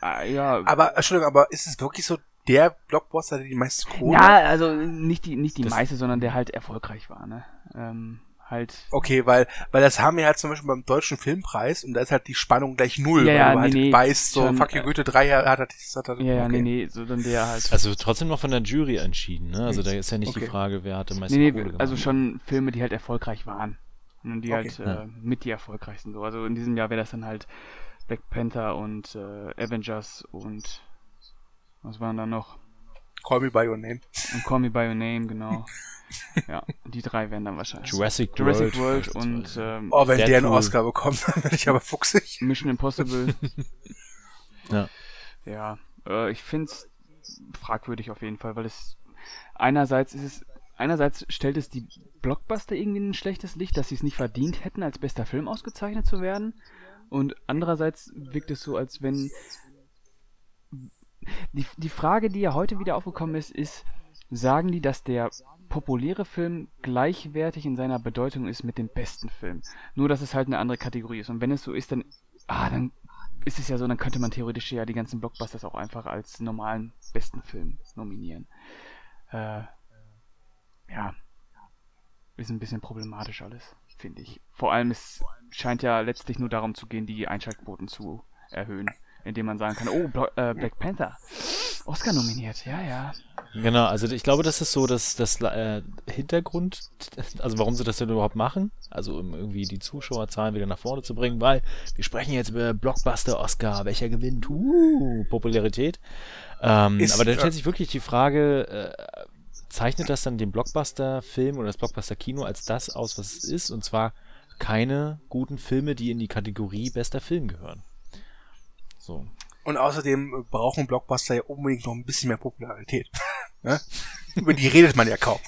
S3: ah, ja.
S2: Aber, Entschuldigung, aber ist es wirklich so der Blockbuster, der die meiste Kohle
S3: Ja, also nicht die, nicht die
S1: Das-
S3: meiste, sondern der halt erfolgreich war, ne? Ähm, halt.
S2: Okay, weil, weil das haben wir halt zum Beispiel beim Deutschen Filmpreis und da ist halt die Spannung gleich null,
S3: Ja,
S2: weil
S3: ja,
S2: du
S3: nee,
S2: halt
S3: nee,
S2: weißt, so,
S3: schon,
S2: fuck you
S3: äh,
S2: Goethe, drei Jahre hat er das, hat er
S3: Ja, ja,
S2: okay.
S3: nee, nee, sondern der halt.
S1: Also trotzdem noch von der Jury entschieden, ne? Also da ist ja nicht die
S2: Okay.
S1: Frage, wer hatte meiste
S3: nee,
S1: Kohle
S3: nee,
S1: gemacht.
S3: also schon Filme, die halt erfolgreich waren. Und die
S2: Okay.
S3: halt
S1: Ja.
S3: äh, mit die erfolgreichsten so. Also in diesem Jahr wäre das dann halt Black Panther und äh, Avengers und was waren da noch?
S2: Call me by your name.
S3: Und Call Me By Your Name, genau. ja, die drei wären dann wahrscheinlich.
S1: Jurassic,
S3: Jurassic
S1: World,
S3: World und ähm,
S2: Oh, wenn der einen
S1: Deadpool.
S2: Oscar bekommt, dann werde ich aber fuchsig.
S3: Mission Impossible.
S1: Ja.
S3: Ja, äh, ich finde es fragwürdig auf jeden Fall, weil es einerseits ist es einerseits stellt es die Blockbuster irgendwie in ein schlechtes Licht, dass sie es nicht verdient hätten, als bester Film ausgezeichnet zu werden. Und andererseits wirkt es so, als wenn die, die Frage, die ja heute wieder aufgekommen ist, ist, sagen die, dass der populäre Film gleichwertig in seiner Bedeutung ist mit dem besten Film? Nur, dass es halt eine andere Kategorie ist. Und wenn es so ist, dann, ah, dann ist es ja so, dann könnte man theoretisch ja die ganzen Blockbusters auch einfach als normalen besten Film nominieren. Äh, ja, ist ein bisschen problematisch alles, finde ich. Vor allem, es scheint ja letztlich nur darum zu gehen, die Einschaltquoten zu erhöhen, indem man sagen kann, oh, äh, Black Panther, Oscar nominiert, ja, ja.
S1: Genau, also ich glaube, das ist so das, das äh, Hintergrund, also warum sie das denn überhaupt machen, also um irgendwie die Zuschauerzahlen wieder nach vorne zu bringen, weil wir sprechen jetzt über Blockbuster Oscar, welcher gewinnt, uh, Popularität. Ähm,
S2: Ist,
S1: aber dann
S2: äh,
S1: stellt sich wirklich die Frage, äh, zeichnet das dann den Blockbuster-Film oder das Blockbuster-Kino als das aus, was es ist, und zwar keine guten Filme, die in die Kategorie bester Film gehören. So.
S2: Und außerdem brauchen Blockbuster ja unbedingt noch ein bisschen mehr Popularität. Ne? Über die redet man ja kaum.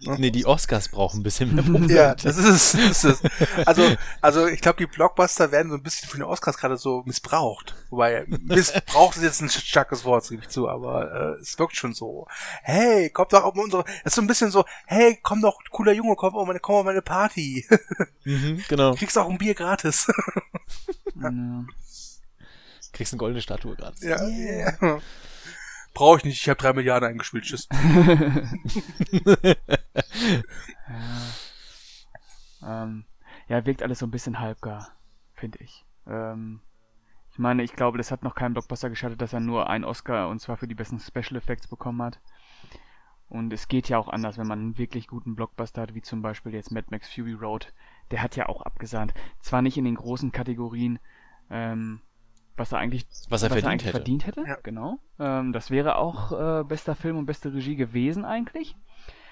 S1: Nee, die Oscars brauchen ein bisschen mehr
S2: Ja,
S1: Popularität.
S2: das ist es. Das ist es. Also, also ich glaube, die Blockbuster werden so ein bisschen für den Oscars gerade so missbraucht. Wobei, missbraucht ist jetzt ein starkes Wort, gebe ich zu, aber äh, es wirkt schon so. Hey, kommt doch auf unsere. Es ist so ein bisschen so, hey, komm doch, cooler Junge, komm auf meine, komm auf meine Party.
S1: Mhm, genau.
S2: Kriegst auch ein Bier gratis.
S3: ja.
S1: Kriegst eine goldene Statue gerade.
S2: ja, yeah. Brauche ich nicht, ich habe drei Milliarden eingespielt, tschüss.
S3: Ja. Ähm, ja, wirkt alles so ein bisschen halbgar, finde ich. Ähm, ich meine, ich glaube, das hat noch kein Blockbuster geschattet, dass er nur einen Oscar und zwar für die besten Special Effects bekommen hat. Und es geht ja auch anders, wenn man einen wirklich guten Blockbuster hat, wie zum Beispiel jetzt Mad Max Fury Road. Der hat ja auch abgesahnt. Zwar nicht in den großen Kategorien, ähm, was er eigentlich,
S1: Was er verdient
S3: eigentlich
S1: hätte.
S3: verdient hätte.
S2: Ja.
S3: Genau. Ähm, das wäre auch äh, bester Film und beste Regie gewesen eigentlich.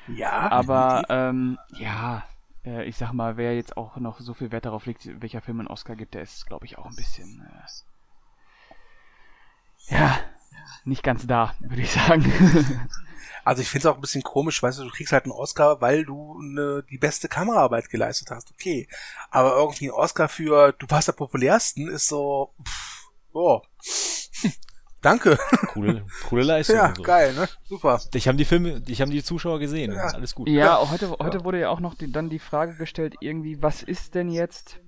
S2: Ja,
S3: Aber ähm, ja, äh, ich sag mal, wer jetzt auch noch so viel Wert darauf legt, welcher Film einen Oscar gibt, der ist, glaube ich, auch ein bisschen, äh, ja, nicht ganz da, würde ich sagen.
S2: Also ich finde es auch ein bisschen komisch, weißt du, du kriegst halt einen Oscar, weil du ne, die beste Kameraarbeit geleistet hast, okay. Aber irgendwie ein Oscar für du warst der populärsten ist so, pff, oh. Danke.
S1: Coole, coole Leistung.
S2: Ja, so. geil, ne? Super.
S1: Ich habe die Filme, ich habe die Zuschauer gesehen. Ja. Alles gut.
S3: Ja, ja. heute, heute ja. wurde ja auch noch die, dann die Frage gestellt, irgendwie, was ist denn jetzt,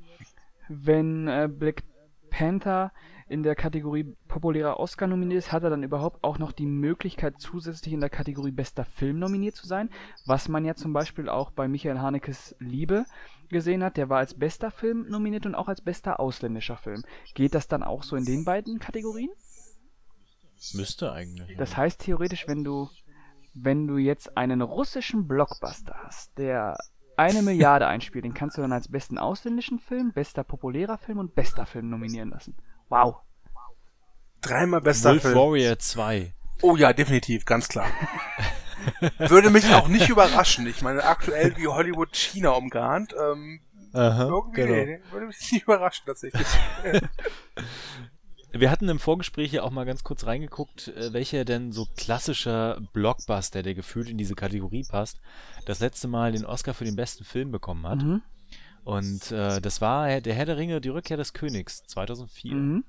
S3: wenn äh, Black Panther in der Kategorie populärer Oscar nominiert ist, hat er dann überhaupt auch noch die Möglichkeit, zusätzlich in der Kategorie bester Film nominiert zu sein, was man ja zum Beispiel auch bei Michael Hanekes Liebe gesehen hat. Der war als bester Film nominiert und auch als bester ausländischer Film. Geht das dann auch so in den beiden Kategorien?
S1: Müsste eigentlich.
S3: Das heißt theoretisch, wenn du, wenn du jetzt einen russischen Blockbuster hast, der eine Milliarde einspielt, den kannst du dann als besten ausländischen Film, bester populärer Film und bester Film nominieren lassen. Wow.
S2: Dreimal bester
S1: Wolf
S2: Film.
S1: Warrior 2.
S2: Oh ja, definitiv, ganz klar. Würde mich auch nicht überraschen. Ich meine, aktuell wie Hollywood China umgarnt. Ähm,
S1: Aha, irgendwie genau.
S2: würde mich nicht überraschen tatsächlich.
S1: Wir hatten im Vorgespräch ja auch mal ganz kurz reingeguckt, äh, welcher denn so klassischer Blockbuster, der gefühlt in diese Kategorie passt, das letzte Mal den Oscar für den besten Film bekommen hat. Mhm. Und äh, das war der Herr der Ringe, die Rückkehr des Königs, 2004. Mhm.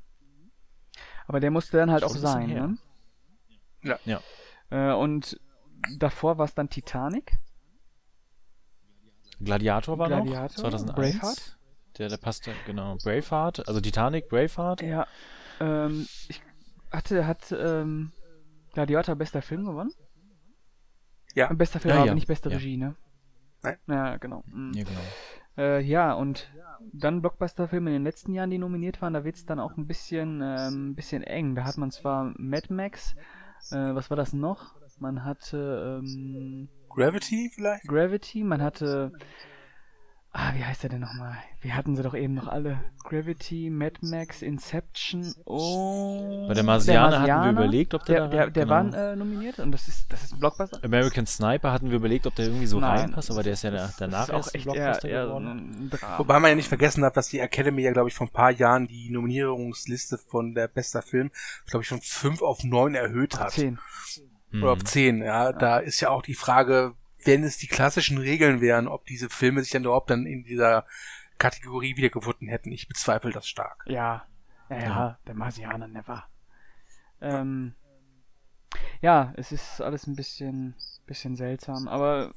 S3: Aber der musste dann halt auch sein, ne?
S2: Ja.
S1: ja.
S3: Äh, und davor war es dann Titanic.
S1: Gladiator war
S3: Gladiator,
S1: noch, 2001.
S3: Braveheart.
S1: Der, der passte, genau. Braveheart, also Titanic, Braveheart.
S3: Ja. Ähm, ich hatte, hat ähm, Gladiator bester Film gewonnen?
S2: Ja.
S3: Bester Film,
S1: ja,
S3: aber
S1: ja.
S3: nicht beste
S1: Ja.
S3: Regie, ne?
S2: Nein.
S3: Ja, genau. Mhm.
S1: Ja, genau.
S3: Äh, ja, und dann Blockbuster-Filme in den letzten Jahren, die nominiert waren, da wird's dann auch ein bisschen, ähm, bisschen eng. Da hat man zwar Mad Max, äh, was war das noch? Man hatte ähm,
S2: Gravity vielleicht?
S3: Gravity, man hatte. Ah, wie heißt der denn nochmal? Wir hatten sie doch eben noch alle. Gravity, Mad Max, Inception und.
S1: Bei der Marsianer hatten wir überlegt, ob der
S3: Der, der, der
S1: genau.
S3: war äh, nominiert und das ist, das ist ein Blockbuster.
S1: American Sniper hatten wir überlegt, ob der irgendwie so
S3: Nein,
S1: reinpasst, aber der ist ja danach
S3: ist auch
S1: erst
S3: echt eher,
S1: Blockbuster
S3: eher so
S1: geworden.
S3: ein Drama.
S2: Wobei man ja nicht vergessen darf, dass die Academy ja, glaube ich, vor ein paar Jahren die Nominierungsliste von der bester Film, glaube ich, von fünf auf neun erhöht hat.
S3: 10.
S2: Oder auf zehn, ja. Da ist ja auch die Frage, wenn es die klassischen Regeln wären, ob diese Filme sich dann überhaupt dann in dieser Kategorie wiedergefunden hätten. Ich bezweifle das stark.
S3: Ja, ja, ja, der Marsianer, never. Ähm, ja, es ist alles ein bisschen, bisschen seltsam, aber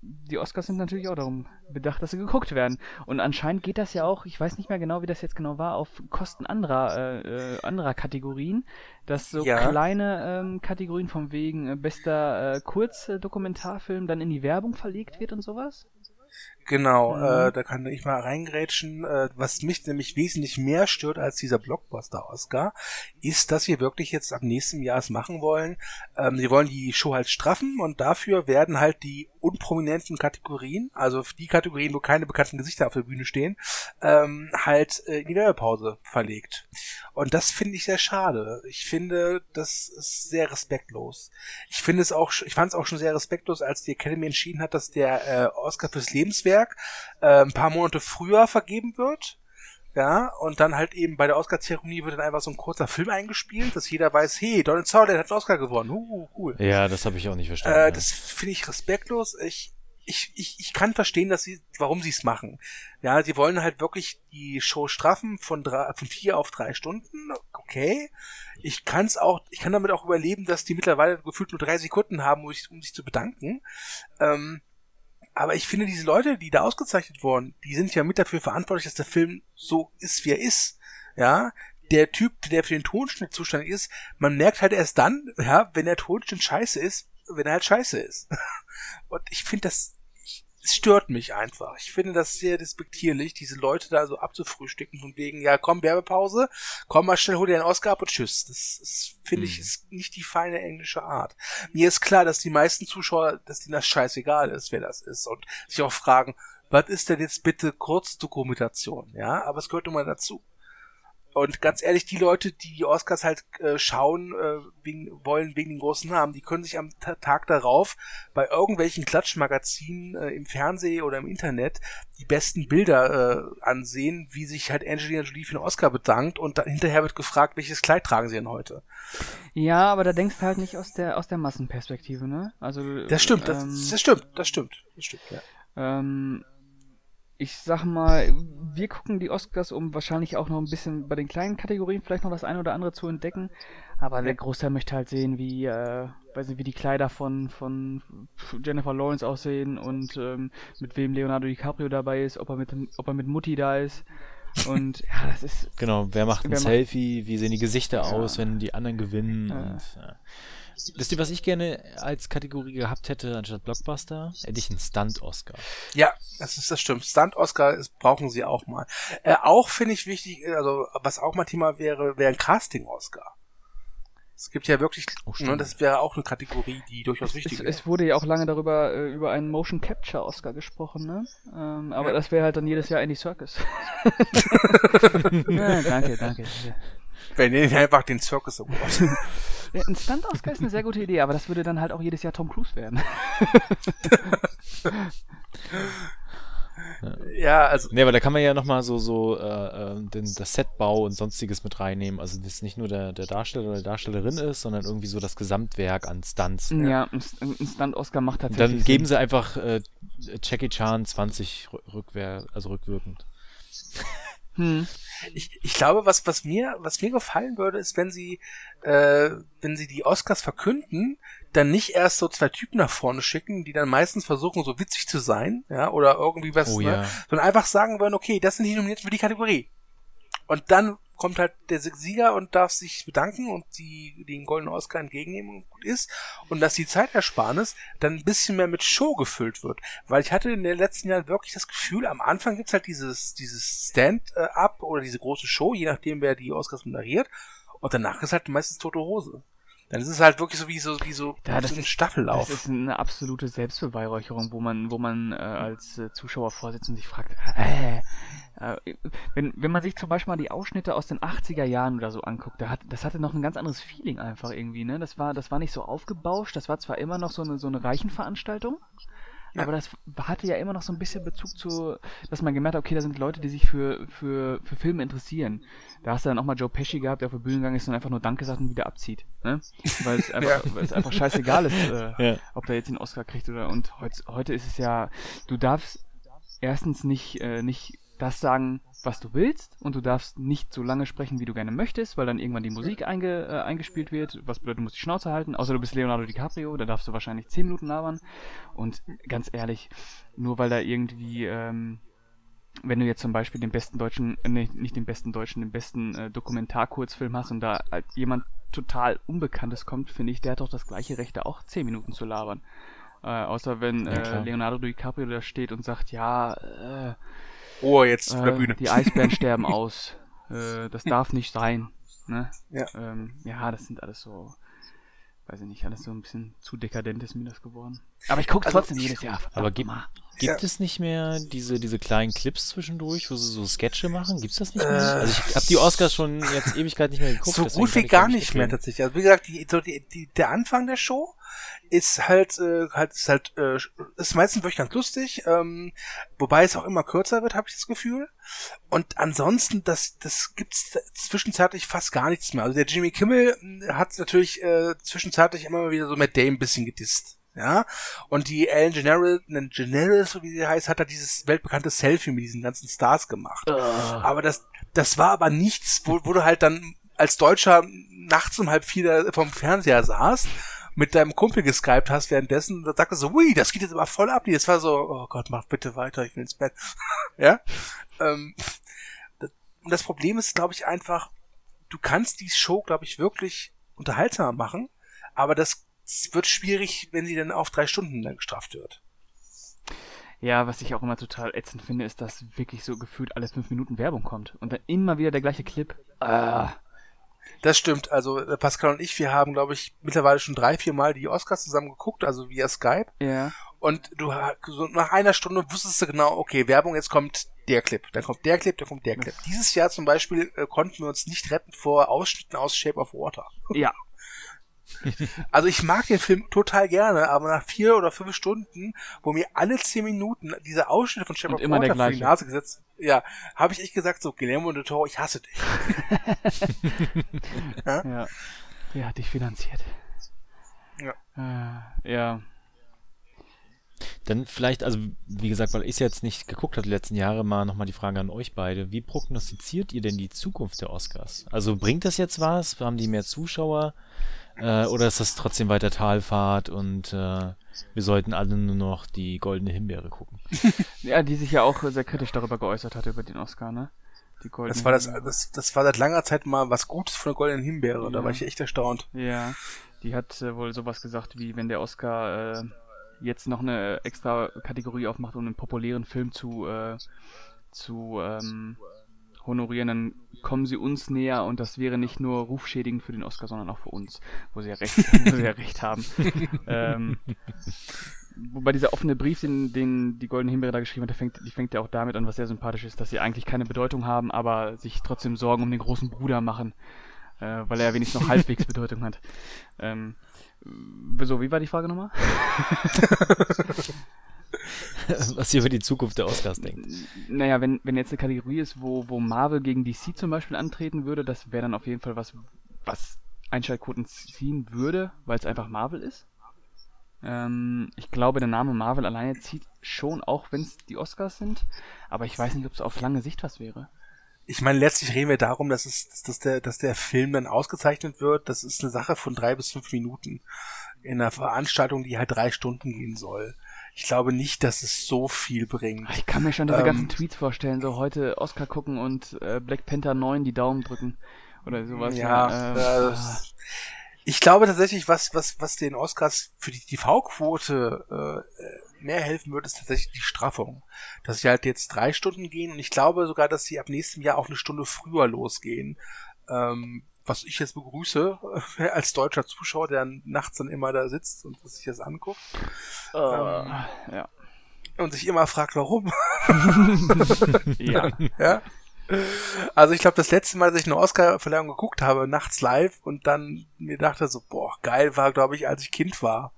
S3: die Oscars sind natürlich auch darum bedacht, dass sie geguckt werden. Und anscheinend geht das ja auch, ich weiß nicht mehr genau, wie das jetzt genau war, auf Kosten anderer, äh, äh, anderer Kategorien, dass so
S2: Ja.
S3: kleine ähm, Kategorien von wegen äh, bester äh, Kurzdokumentarfilm dann in die Werbung verlegt wird und sowas.
S2: Genau,
S3: Mhm.
S2: äh, da kann ich mal reingrätschen. Äh, was mich nämlich wesentlich mehr stört als dieser Blockbuster-Oscar, ist, dass wir wirklich jetzt ab nächstem Jahr es machen wollen. Ähm, sie wollen die Show halt straffen und dafür werden halt die unprominenten Kategorien, also die Kategorien, wo keine bekannten Gesichter auf der Bühne stehen, ähm, halt äh, in die Werbepause verlegt. Und das finde ich sehr schade. Ich finde, das ist sehr respektlos. Ich finde es auch, ich fand es auch schon sehr respektlos, als die Academy entschieden hat, dass der äh, Oscar fürs Lebenswerk äh, ein paar Monate früher vergeben wird. Ja, und dann halt eben bei der Oscar-Zeremonie wird dann einfach so ein kurzer Film eingespielt, dass jeder weiß, hey, Donald Sutherland hat einen Oscar gewonnen. Uh, cool.
S1: Ja, das habe ich auch nicht verstanden.
S2: Äh,
S1: ja.
S2: das finde ich respektlos. Ich, ich, ich, ich kann verstehen, dass sie, warum sie es machen. Ja, sie wollen halt wirklich die Show straffen von drei, von vier auf drei Stunden. Okay. Ich kann es auch, ich kann damit auch überleben, dass die mittlerweile gefühlt nur drei Sekunden haben, um sich, um sich zu bedanken. Ähm, aber ich finde, diese Leute, die da ausgezeichnet wurden, die sind ja mit dafür verantwortlich, dass der Film so ist, wie er ist. Ja, der Typ, der für den Tonschnitt zuständig ist, man merkt halt erst dann, ja, wenn der Tonschnitt scheiße ist, wenn er halt scheiße ist. Und ich finde das, ich, es stört mich einfach. Ich finde das sehr despektierlich, diese Leute da so abzufrühstücken von wegen, ja, komm, Werbepause, komm mal schnell, hol dir einen Oscar ab und tschüss. Das, das finde ich,
S1: Hm.
S2: ist nicht die feine englische Art. Mir ist klar, dass die meisten Zuschauer, dass denen das scheißegal ist, wer das ist und sich auch fragen, was ist denn jetzt bitte Kurzdokumentation, ja? Aber es gehört nun mal dazu. Und ganz ehrlich, die Leute, die die Oscars halt äh, schauen äh, wegen, wollen wegen den großen Namen, die können sich am Ta Tag darauf bei irgendwelchen Klatschmagazinen äh, im Fernsehen oder im Internet die besten Bilder äh, ansehen, wie sich halt Angelina Jolie für den Oscar bedankt und dann hinterher wird gefragt, welches Kleid tragen sie denn heute.
S3: Ja, aber da denkst du halt nicht aus der aus der Massenperspektive, ne? Also
S2: das stimmt, das, ähm, das stimmt, das stimmt, das stimmt, ja.
S3: Ähm, ich sag mal, wir gucken die Oscars, um wahrscheinlich auch noch ein bisschen bei den kleinen Kategorien vielleicht noch das eine oder andere zu entdecken. Aber der Großteil möchte halt sehen, wie, äh, weiß nicht, wie die Kleider von, von Jennifer Lawrence aussehen und ähm, mit wem Leonardo DiCaprio dabei ist, ob er mit, ob er mit Mutti da ist. Und ja, das ist.
S1: Genau, wer macht ein Selfie, wie sehen die Gesichter ja. aus, wenn die anderen gewinnen ja. und. Ja. Wisst ihr, was ich gerne als Kategorie gehabt hätte anstatt Blockbuster? Hätte ich einen Stunt-Oscar.
S2: Ja, das ist das stimmt. Stunt-Oscar brauchen sie auch mal. Äh, auch finde ich wichtig, also was auch mal Thema wäre, wäre ein Casting-Oscar. Es gibt ja wirklich, oh, ne, das wäre auch eine Kategorie, die durchaus
S3: es,
S2: wichtig
S3: ist. Es wurde ja auch lange darüber äh, über einen Motion Capture Oscar gesprochen, ne? Ähm, aber ja. das wäre halt dann jedes Jahr Andy Circus. ja, danke, danke.
S2: Wir nennen einfach den Circus Award.
S3: Ja, ein Stunt-Oscar ist eine sehr gute Idee, aber das würde dann halt auch jedes Jahr Tom Cruise werden.
S2: ja, also.
S1: Nee, aber da kann man ja nochmal so, so äh, äh, den, das Setbau und sonstiges mit reinnehmen. Also, dass nicht nur der, der Darsteller oder die Darstellerin ist, sondern irgendwie so das Gesamtwerk an Stunts.
S3: Ja, ja ein, ein Stunt-Oscar macht tatsächlich.
S1: Dann geben sie einfach äh, Jackie Chan 20 rückwehr, also rückwirkend.
S2: Hm. Ich, ich glaube, was, was mir, was mir gefallen würde, ist, wenn sie, äh, wenn sie die Oscars verkünden, dann nicht erst so zwei Typen nach vorne schicken, die dann meistens versuchen, so witzig zu sein, ja, oder irgendwie was,
S1: oh,
S2: ne,
S1: ja.
S2: sondern einfach sagen würden, okay, das sind die nominiert für die Kategorie. Und dann kommt halt der Sieger und darf sich bedanken und die, den goldenen Oscar entgegennehmen und gut ist. Und dass die Zeitersparnis dann ein bisschen mehr mit Show gefüllt wird. Weil ich hatte in den letzten Jahren wirklich das Gefühl, am Anfang gibt's halt dieses, dieses Stand-up oder diese große Show, je nachdem wer die Oscars moderiert. Und danach ist halt meistens tote Hose. Dann ist es halt wirklich so wie so, wie so,
S3: ja, das
S2: so ein
S3: ist,
S2: Staffellauf.
S3: Das ist eine absolute Selbstbeweihräucherung, wo man, wo man äh, als äh, Zuschauer vorsitzt und sich fragt, äh, äh, wenn, wenn man sich zum Beispiel mal die Ausschnitte aus den 80er Jahren oder so anguckt, da hat, das hatte noch ein ganz anderes Feeling einfach irgendwie, ne? Das war, das war nicht so aufgebauscht, das war zwar immer noch so eine, so eine Reichenveranstaltung, ja. Aber das hatte ja immer noch so ein bisschen Bezug zu, dass man gemerkt hat, okay, da sind Leute, die sich für, für, für Filme interessieren. Da hast du dann auch mal Joe Pesci gehabt, der auf der Bühne gegangen ist und einfach nur Danke sagt und wieder abzieht. Ne? Weil es einfach, ja. weil es einfach scheißegal ist, äh, ja. ob der jetzt den Oscar kriegt oder und heutz, heute ist es ja, du darfst erstens nicht, äh, nicht das sagen, was du willst und du darfst nicht so lange sprechen, wie du gerne möchtest, weil dann irgendwann die Musik einge, äh, eingespielt wird, was bedeutet, du musst die Schnauze halten, außer du bist Leonardo DiCaprio, da darfst du wahrscheinlich 10 Minuten labern. Und ganz ehrlich, nur weil da irgendwie, ähm, wenn du jetzt zum Beispiel den besten deutschen, äh, nee, nicht den besten deutschen, den besten äh, Dokumentarkurzfilm hast und da halt jemand total Unbekanntes kommt, finde ich, der hat doch das gleiche Recht, da auch 10 Minuten zu labern. Äh, außer wenn ja, äh, Leonardo DiCaprio da steht und sagt, ja, äh,
S2: Oh, jetzt
S3: äh,
S2: der Bühne.
S3: Die Eisbären sterben aus. Äh, das darf nicht sein. Ne?
S2: Ja.
S3: Ähm, ja, das sind alles so, weiß ich nicht, alles so ein bisschen zu dekadent ist mir das geworden. Aber ich gucke also, trotzdem jedes Jahr.
S1: Aber gibt, gibt ja. es nicht mehr diese, diese kleinen Clips zwischendurch, wo sie so Sketche machen? Gibt es das nicht mehr? Äh, also ich habe die Oscars schon jetzt Ewigkeit nicht mehr geguckt.
S2: So gut wie gar nicht mehr tatsächlich. Also wie gesagt, die, so die, die, der Anfang der Show ist halt, äh, halt, ist halt, äh, ist meistens wirklich ganz lustig, ähm, wobei es auch immer kürzer wird, habe ich das Gefühl. Und ansonsten, das, das gibt's zwischenzeitlich fast gar nichts mehr. Also der Jimmy Kimmel hm, hat natürlich äh, zwischenzeitlich immer mal wieder so mit Dame ein bisschen gedisst. Ja, und die Ellen General, General, so wie sie heißt, hat da dieses weltbekannte Selfie mit diesen ganzen Stars gemacht. Uh. Aber das, das war aber nichts, wo, wo du halt dann als Deutscher nachts um halb vier vom Fernseher saßt mit deinem Kumpel geskypt hast währenddessen, da sagte so, ui, das geht jetzt aber voll ab. Das war so, oh Gott, mach bitte weiter, ich will ins Bett. ja? Ähm, das, das Problem ist, glaube ich, einfach, du kannst die Show, glaube ich, wirklich unterhaltsamer machen, aber das wird schwierig, wenn sie dann auf drei Stunden lang gestraft wird.
S3: Ja, was ich auch immer total ätzend finde, ist, dass wirklich so gefühlt alle fünf Minuten Werbung kommt und dann immer wieder der gleiche Clip. Ah,
S2: das stimmt. Also äh, Pascal und ich, wir haben, glaube ich, mittlerweile schon drei, vier Mal die Oscars zusammen geguckt, also via Skype.
S3: Ja.
S2: Und du so nach einer Stunde wusstest du genau, okay, Werbung, jetzt kommt der Clip, dann kommt der Clip, dann kommt der Clip. Dieses Jahr zum Beispiel äh, konnten wir uns nicht retten vor Ausschnitten aus Shape of Water.
S3: Ja.
S2: Also ich mag den Film total gerne, aber nach vier oder fünf Stunden, wo mir alle zehn Minuten diese Ausschnitte von of
S3: immer der
S2: vor die
S3: gleiche.
S2: Nase gesetzt, ja, habe ich echt gesagt, so Guillermo del Toro, ich hasse dich.
S3: Ja. Wer hat dich finanziert?
S2: Ja.
S3: Äh, ja.
S1: Dann vielleicht, also wie gesagt, weil ich es jetzt nicht geguckt habe die letzten Jahre, mal nochmal die Frage an euch beide. Wie prognostiziert ihr denn die Zukunft der Oscars? Also bringt das jetzt was? Haben die mehr Zuschauer? Äh, oder ist das trotzdem weiter Talfahrt und äh, wir sollten alle nur noch die goldene Himbeere gucken?
S3: Ja, die sich ja auch sehr kritisch darüber geäußert hat, über den Oscar, ne? Die Golden
S2: Das war das, das, das war seit langer Zeit mal was Gutes von der Goldenen Himbeere, da
S3: Ja.
S2: war ich echt erstaunt.
S3: Ja, die hat äh, wohl sowas gesagt, wie wenn der Oscar äh, jetzt noch eine extra Kategorie aufmacht, um einen populären Film zu, äh, zu ähm, honorieren, dann kommen sie uns näher und das wäre nicht nur rufschädigend für den Oscar, sondern auch für uns, wo sie ja recht, wo sie ja recht haben. ähm, wobei dieser offene Brief, den, den die Goldene Himbeere da geschrieben hat, der fängt, die fängt ja auch damit an, was sehr sympathisch ist, dass sie eigentlich keine Bedeutung haben, aber sich trotzdem Sorgen um den großen Bruder machen, äh, weil er ja wenigstens noch halbwegs Bedeutung hat. Ähm, so, wie war die Frage nochmal?
S1: was ihr über die Zukunft der Oscars denkt.
S3: Naja, wenn, wenn jetzt eine Kategorie ist, wo, wo Marvel gegen DC zum Beispiel antreten würde, das wäre dann auf jeden Fall was, was Einschaltquoten ziehen würde, weil es einfach Marvel ist. Ähm, ich glaube, der Name Marvel alleine zieht schon, auch wenn es die Oscars sind. Aber ich weiß nicht, ob es auf lange Sicht was wäre.
S2: Ich meine, letztlich reden wir darum, dass es, dass, dass der, dass der Film dann ausgezeichnet wird. Das ist eine Sache von drei bis fünf Minuten in einer Veranstaltung, die halt drei Stunden gehen soll. Ich glaube nicht, dass es so viel bringt.
S3: Ich kann mir schon diese
S2: Ähm.
S3: ganzen Tweets vorstellen, so heute Oscar gucken und äh, Black Panther 9 die Daumen drücken. Oder sowas.
S2: Ja,
S3: ne? Ähm,
S2: äh, das- ich glaube tatsächlich, was, was, was den Oscars für die TV-Quote äh, mehr helfen wird, ist tatsächlich die Straffung. Dass sie halt jetzt drei Stunden gehen und ich glaube sogar, dass sie ab nächstem Jahr auch eine Stunde früher losgehen. Ähm, was ich jetzt begrüße, äh, als deutscher Zuschauer, der nachts dann immer da sitzt und sich das anguckt
S3: äh,
S2: ähm,
S3: ja.
S2: und sich immer fragt, warum.
S3: ja.
S2: Ja. Also ich glaube, das letzte Mal, dass ich eine Oscar-Verleihung geguckt habe, nachts live und dann mir dachte so, boah, geil war, glaube ich, als ich Kind war.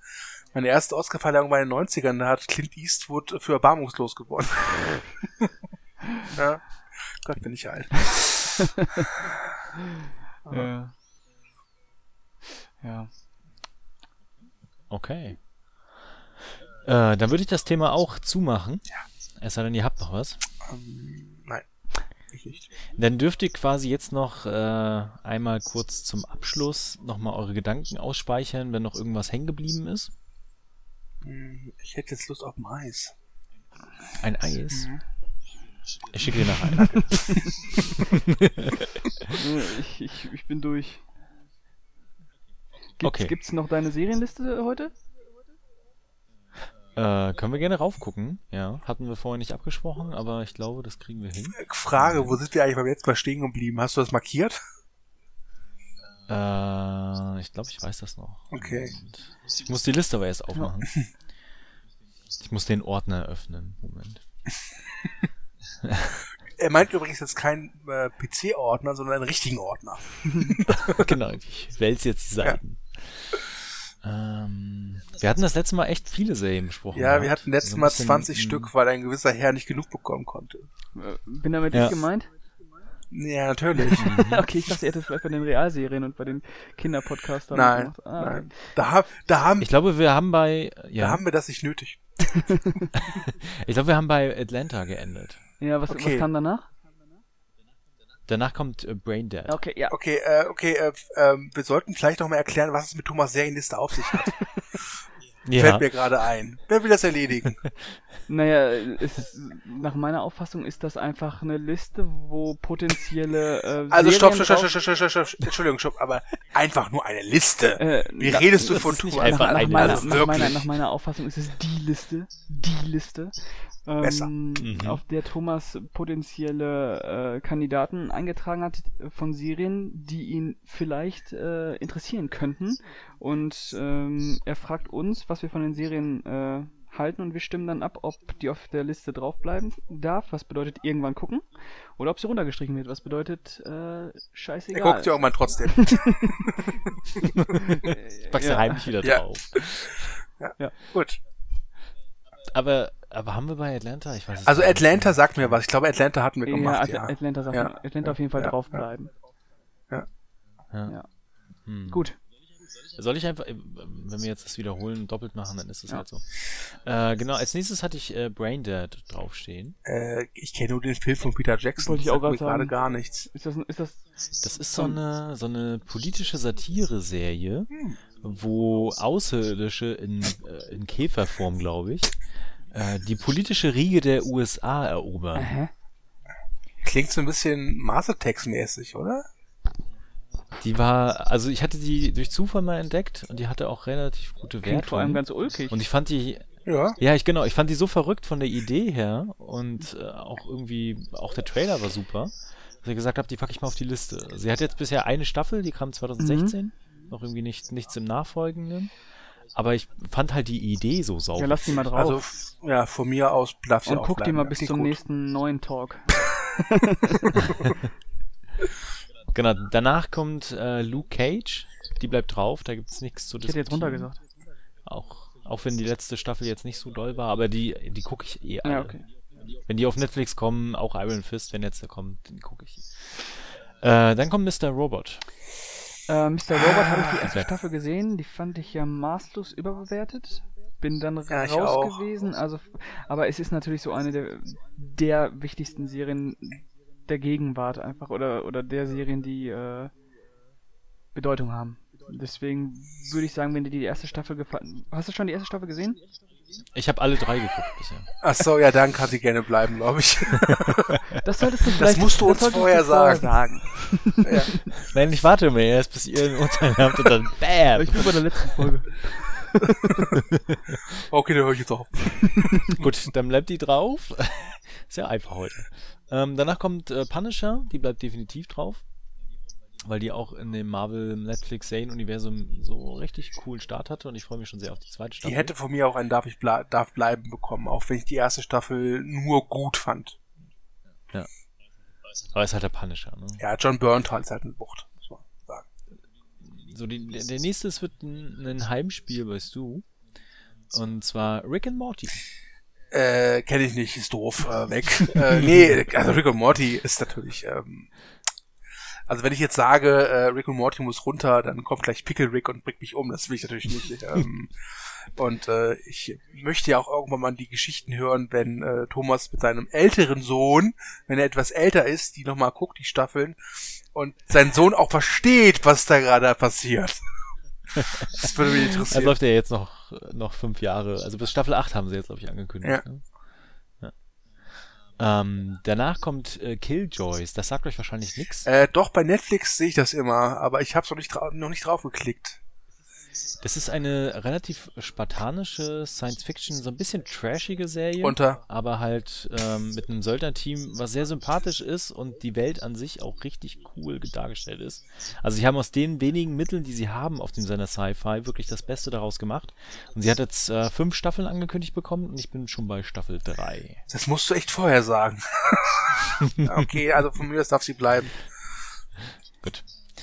S2: Meine erste Oscar-Verleihung war in den 90ern, da hat Clint Eastwood für Erbarmungslos gewonnen. ja. Gott, bin ich alt.
S3: Ja. Ja.
S1: Okay. Äh, dann würde ich das Thema auch zumachen. Ja. Es sei denn, ihr habt noch was.
S2: Ähm, nein, ich nicht.
S1: Dann dürft ihr quasi jetzt noch äh, einmal kurz zum Abschluss nochmal eure Gedanken ausspeichern, wenn noch irgendwas hängen geblieben ist.
S2: Hm, Ich hätte jetzt Lust auf ein Eis.
S1: Ein Eis. Ich schicke dir nachher.
S3: Äh, Ich, ich, ich bin durch. Gibt's,
S1: Okay.
S3: gibt's noch deine Serienliste heute?
S1: Äh, können wir gerne raufgucken. Ja, hatten wir vorher nicht abgesprochen, aber ich glaube, das kriegen wir hin.
S2: Frage, wo sind wir eigentlich beim letzten Mal stehen geblieben? Hast du das markiert?
S1: Äh, ich glaube, ich weiß das noch.
S2: Okay.
S1: Und ich muss die Liste aber erst aufmachen. Ich muss den Ordner öffnen. Moment.
S2: Er meint übrigens jetzt keinen äh, PC-Ordner, sondern einen richtigen Ordner.
S1: genau, ich wälze jetzt die Seiten. Ähm, wir hatten das letzte Mal echt viele Serien besprochen.
S2: Ja, wir hatten letztes
S1: So
S2: Mal
S1: bisschen,
S2: 20
S1: mh,
S2: Stück, weil ein gewisser Herr nicht genug bekommen konnte.
S3: Äh, Bin damit
S1: Ja.
S3: ich gemeint?
S2: Ja, natürlich.
S3: okay, ich dachte, ihr hättet vielleicht bei den Realserien und bei den Kinderpodcastern
S2: nein,
S3: gemacht. Ah,
S2: nein. Da, hab, da, haben,
S1: Ich glaube, wir haben bei,
S2: da
S1: ja,
S2: haben wir das nicht nötig.
S1: ich glaube, wir haben bei Atlanta geendet.
S3: Ja, was,
S2: Okay.
S3: was kam danach?
S1: Danach kommt äh, Brain Dead.
S3: Okay, ja.
S2: Okay, äh, okay, äh, ähm, wir sollten vielleicht noch mal erklären, was es mit Thomas Serienliste auf sich hat.
S1: Ja,
S2: Fällt mir gerade ein. Wer will das erledigen?
S3: Naja, es, nach meiner Auffassung ist das einfach eine Liste, wo potenzielle äh,
S2: Also stopp, stopp, stopp, stopp, stopp, stopp, stopp, Entschuldigung, stopp, aber einfach nur eine Liste.
S3: Äh,
S2: Wie
S3: na-
S2: redest du
S1: das
S2: von Thomas?
S1: einfach
S3: nach, nach,
S1: eine
S3: meiner,
S2: Also
S3: nach, meiner, nach meiner Auffassung ist es die Liste, die Liste, ähm.
S1: Mhm.
S3: auf der Thomas potenzielle äh, Kandidaten eingetragen hat von Serien, die ihn vielleicht äh, interessieren könnten. Und ähm, er fragt uns, was wir von den Serien äh, halten und wir stimmen dann ab, ob die auf der Liste draufbleiben darf, was bedeutet irgendwann gucken, oder ob sie runtergestrichen wird, was bedeutet äh, scheißegal.
S2: Er guckt ja irgendwann trotzdem.
S1: Packst du heimlich wieder
S2: Ja.
S1: drauf.
S2: ja. Gut.
S1: Aber, aber haben wir bei Atlanta? Ich weiß es
S2: Also
S1: nicht
S2: Atlanta
S1: mehr.
S2: sagt mir was. Ich glaube, Atlanta hatten wir
S3: Ja,
S2: gemacht,
S3: At
S2: ja.
S3: Atlanta, sagt
S2: Ja.
S3: man- Atlanta auf jeden Fall
S2: Ja.
S3: draufbleiben.
S1: Ja.
S3: Ja.
S1: Hm.
S3: Gut.
S1: Soll ich einfach, äh, wenn wir jetzt das wiederholen, doppelt machen, dann ist es
S3: Ja.
S1: halt so. Äh, genau, als nächstes hatte ich äh, Braindead draufstehen.
S2: Äh, ich kenne nur den Film von Peter Jackson.
S3: Wollte ich
S2: Das
S3: auch gerade sagen.
S2: gar nichts.
S3: Ist das, ist das
S1: Das ist so eine, so eine politische Satire-Serie,
S2: Hm.
S1: wo Außerirdische in, äh, in Käferform, glaube ich, äh, die politische Riege der USA erobern.
S3: Aha.
S2: Klingt so ein bisschen Mastertext-mäßig, oder?
S1: Die war, also ich hatte die durch Zufall mal entdeckt und die hatte auch relativ gute
S3: Klingt vor allem
S1: Wertungen.
S3: ganz ulkig.
S1: Und ich fand die,
S2: Ja.
S1: ja, ich genau, ich fand die so verrückt von der Idee her und äh, auch irgendwie, auch der Trailer war super, dass ich gesagt habe, die packe ich mal auf die Liste. Sie hat jetzt bisher eine Staffel, die kam 2016, noch irgendwie nicht, nichts im Nachfolgenden. Aber ich fand halt die Idee so sauber.
S3: ja, lass die mal drauf.
S2: Also, ja, von mir aus darf sie
S3: und
S2: auch
S3: guck die
S2: bleiben.
S3: mal
S2: Ja,
S3: bis zum
S2: gut.
S3: nächsten neuen Talk.
S1: Genau, danach kommt äh, Luke Cage, die bleibt drauf, da gibt es nichts zu
S3: Ich hätte jetzt
S1: diskutieren.
S3: runtergesagt.
S1: Auch, auch wenn die letzte Staffel jetzt nicht so doll war, aber die, die gucke ich eh alle.
S3: Ja, okay.
S1: Wenn die auf Netflix kommen, auch Iron Fist, wenn jetzt der kommt, den gucke ich. Äh, dann kommt Mr. Robot.
S3: Äh, Mr. Robot habe ich die erste
S1: Ja.
S3: Staffel gesehen, die fand ich ja maßlos überbewertet. Bin dann
S2: Ja,
S3: raus gewesen, also aber es ist natürlich so eine der, der wichtigsten Serien der Gegenwart einfach oder oder der Serien, die äh, Bedeutung haben. Deswegen würde ich sagen, wenn dir die erste Staffel gefallen. Hast du schon die erste Staffel gesehen?
S1: Ich habe alle drei geguckt bisher.
S2: Ach so, ja, dann kann sie gerne bleiben, glaube ich.
S3: Das solltest du vielleicht
S2: musst du uns vorher sagen.
S3: sagen.
S2: ja.
S1: Nein, ich warte mir erst, bis ihr ein Urteil habt und dann BAM!
S3: Ich bin bei der letzten Folge.
S2: Okay, dann höre ich jetzt auf.
S1: Gut, dann bleibt die drauf. Ist ja einfach heute. Ähm, danach kommt äh, Punisher, die bleibt definitiv drauf. Weil die auch in dem Marvel Netflix Serien-Universum so richtig coolen Start hatte und ich freue mich schon sehr auf die zweite Staffel.
S2: Die hätte von mir auch ein Darf ich ble darf bleiben bekommen, auch wenn ich die erste Staffel nur gut fand.
S1: Aber ist halt der Punisher, ne?
S2: Ja, John Bernthal ist halt eine Bucht, muss man sagen.
S1: So, die, der nächste es wird ein, ein Heimspiel, weißt du. Und zwar Rick and Morty.
S2: Äh, kenne ich nicht, ist doof, äh, weg. äh, nee, also Rick und Morty ist natürlich, ähm, also wenn ich jetzt sage, äh, Rick und Morty muss runter, dann kommt gleich Pickle Rick und bringt mich um, das will ich natürlich nicht. ähm, und äh, ich möchte ja auch irgendwann mal die Geschichten hören, wenn äh, Thomas mit seinem älteren Sohn, wenn er etwas älter ist, die nochmal guckt, die Staffeln, und sein Sohn auch versteht, was da gerade passiert. Das würde mich
S1: Also
S2: interessieren.
S1: läuft ja jetzt noch, noch fünf Jahre. Also bis Staffel 8 haben sie jetzt, glaube ich, angekündigt.
S2: Ja.
S1: Ne? Ähm, danach kommt äh, Killjoys. Das sagt euch wahrscheinlich nichts.
S2: Äh, doch, bei Netflix sehe ich das immer, aber ich habe noch nicht, noch nicht drauf geklickt.
S1: Das ist eine relativ spartanische Science-Fiction, so ein bisschen trashige Serie.
S2: Unter.
S1: aber halt ähm, mit einem Söldnerteam, was sehr sympathisch ist und die Welt an sich auch richtig cool dargestellt ist. Also sie haben aus den wenigen Mitteln, die sie haben auf dem Sender Sci-Fi, wirklich das Beste daraus gemacht. Und sie hat jetzt äh, fünf Staffeln angekündigt bekommen und ich bin schon bei Staffel 3.
S2: Das musst du echt vorher sagen. okay, also von mir aus darf sie bleiben.
S1: Gut.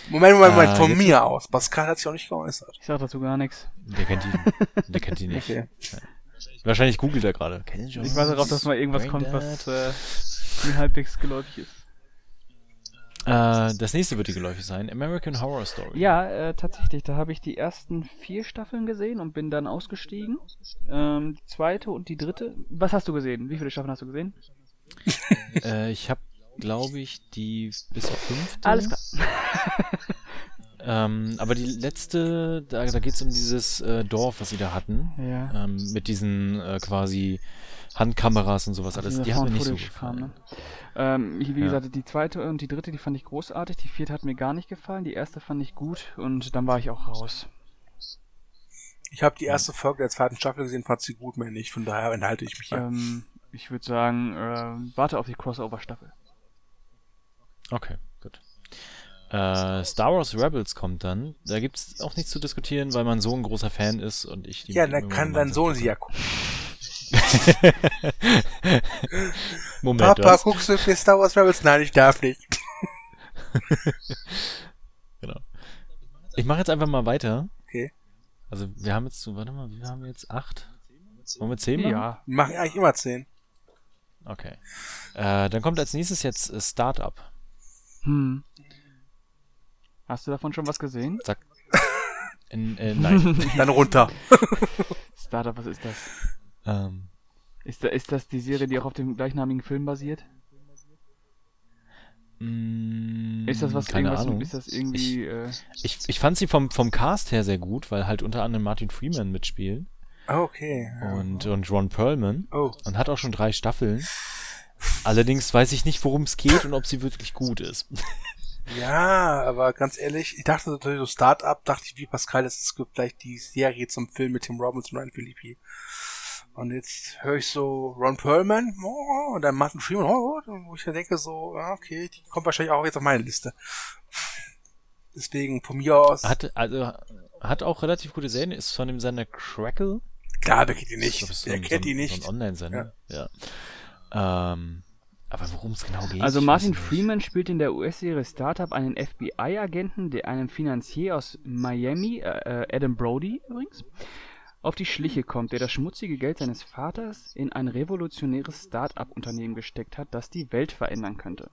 S2: Moment, Moment, Moment,
S1: Äh,
S2: von
S1: jetzt-
S2: mir aus. Pascal hat sich auch nicht geäußert.
S3: Ich sag dazu gar nichts.
S1: Der kennt die, der kennt die nicht.
S2: Okay.
S1: Wahrscheinlich googelt er gerade.
S3: Ich warte darauf, dass mal irgendwas kommt, was äh, mir halbwegs geläufig ist.
S1: Äh, das nächste wird dir geläufig sein. American Horror Story.
S3: Ja, äh, tatsächlich. Da habe ich die ersten vier Staffeln gesehen und bin dann ausgestiegen. Ähm, die zweite und die dritte. Was hast du gesehen? Wie viele Staffeln hast du gesehen?
S1: Äh, ich habe, glaube ich, die bis zur fünfte.
S3: Alles klar.
S1: Ähm, aber die letzte, da, da geht es um dieses äh, Dorf, was sie da hatten.
S3: Ja.
S1: Ähm, mit diesen äh, quasi Handkameras und sowas alles.
S3: Dieser
S1: Die hat mir nicht so gefallen.
S3: Ähm, wie wie
S1: Ja.
S3: gesagt, die zweite und die dritte, die fand ich großartig. Die vierte hat mir gar nicht gefallen. Die erste fand ich gut und dann war ich auch raus.
S2: Ich habe die erste Folge der zweiten Staffel gesehen, fand sie gut, mehr nicht. Von daher enthalte ich mich hier.
S3: Ähm, ich würde sagen, äh, warte auf die Crossover-Staffel.
S1: Okay, gut. Äh, Star Wars Rebels kommt dann. Da gibt es auch nichts zu diskutieren, weil mein Sohn ein großer Fan ist und ich die
S2: ja, dann kann dein Sohn sie ja gucken.
S1: Moment,
S2: Papa,
S1: was?
S2: guckst du für Star Wars Rebels? Nein, ich darf nicht.
S1: Genau. Ich mache jetzt einfach mal weiter.
S2: Okay.
S1: Also wir haben jetzt, warte mal, wir haben jetzt acht. Wollen wir zehn machen?
S3: Ja.
S2: Wir machen eigentlich immer 10.
S1: Okay. Äh, dann kommt als nächstes jetzt äh, Startup.
S3: Hm. Hast du davon schon was gesehen?
S1: Sag. In, äh, nein.
S2: Dann runter.
S3: Startup, was ist das?
S1: ähm,
S3: Ist, da, ist das die Serie, die auch auf dem gleichnamigen Film basiert?
S1: mh,
S3: Ist das was
S1: Keine
S3: irgendwas?
S1: Ahnung.
S3: Ist das irgendwie? äh,
S1: Ich, ich fand sie vom, vom Cast her sehr gut, weil halt unter anderem Martin Freeman mitspielt
S2: Okay.
S1: und, und Ron Perlman
S2: Oh.
S1: und hat auch schon drei Staffeln. Allerdings weiß ich nicht, worum es geht und ob sie wirklich gut ist.
S2: Ja, aber ganz ehrlich, ich dachte natürlich so Start-up, dachte ich wie Pascal, das ist vielleicht die Serie zum Film mit Tim Robbins und Ryan Philippi. Und jetzt höre ich so Ron Perlman oh, und dann Martin Freeman, oh, oh, wo ich dann denke so, ja, okay, die kommt wahrscheinlich auch jetzt auf meine Liste. Deswegen von mir aus,
S1: Hat, also, hat auch relativ gute Serien, ist von dem Sender Crackle.
S2: klar, wer kennt die
S1: Ich
S2: nicht, wer
S1: so
S2: kennt die nicht.
S1: So ein Online-Sender. Ja. Ähm, aber worum es genau geht.
S3: Also Martin. Freeman spielt in der US-Serie Startup einen FBI-Agenten, der einem Finanzier aus Miami, äh, äh, Adam Brody übrigens, auf die Schliche kommt, der das schmutzige Geld seines Vaters in ein revolutionäres Start-up-Unternehmen gesteckt hat, das die Welt verändern könnte.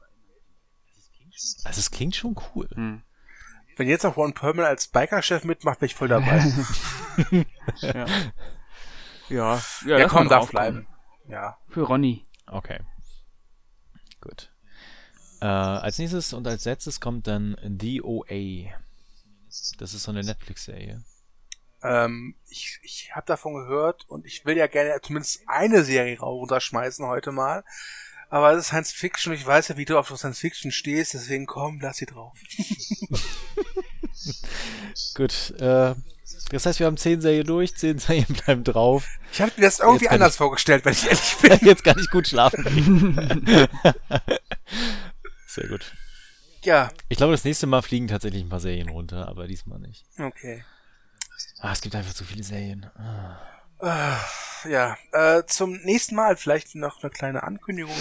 S1: Also es klingt schon cool.
S3: Hm.
S2: Wenn jetzt noch Ron Perlman als Biker-Chef mitmacht, bin ich voll dabei.
S3: Ja. Ja,
S2: ja,
S3: lass
S2: komm, darf bleiben. Ja.
S3: Für Ronny.
S1: Okay. Gut. Äh, als nächstes und als letztes kommt dann DOA. Das ist so eine Netflix-Serie.
S2: Ähm, ich ich habe davon gehört und ich will ja gerne zumindest eine Serie runterschmeißen heute mal. Aber es ist Science Fiction. Ich weiß ja, wie du auf Science Fiction stehst, deswegen komm, lass sie drauf.
S1: Gut. Äh, das heißt, wir haben zehn Serien durch, zehn Serien bleiben drauf.
S2: Ich habe mir das irgendwie
S1: Jetzt
S2: anders
S1: ich-
S2: vorgestellt, wenn ich ehrlich bin.
S1: Jetzt kann ich gut schlafen. Sehr gut.
S2: Ja,
S1: Ich glaube, das nächste Mal fliegen tatsächlich ein paar Serien runter, aber diesmal nicht.
S2: okay.
S1: Ah, es gibt einfach zu viele Serien. Ah.
S2: Äh, ja, äh, zum nächsten Mal vielleicht noch eine kleine Ankündigung.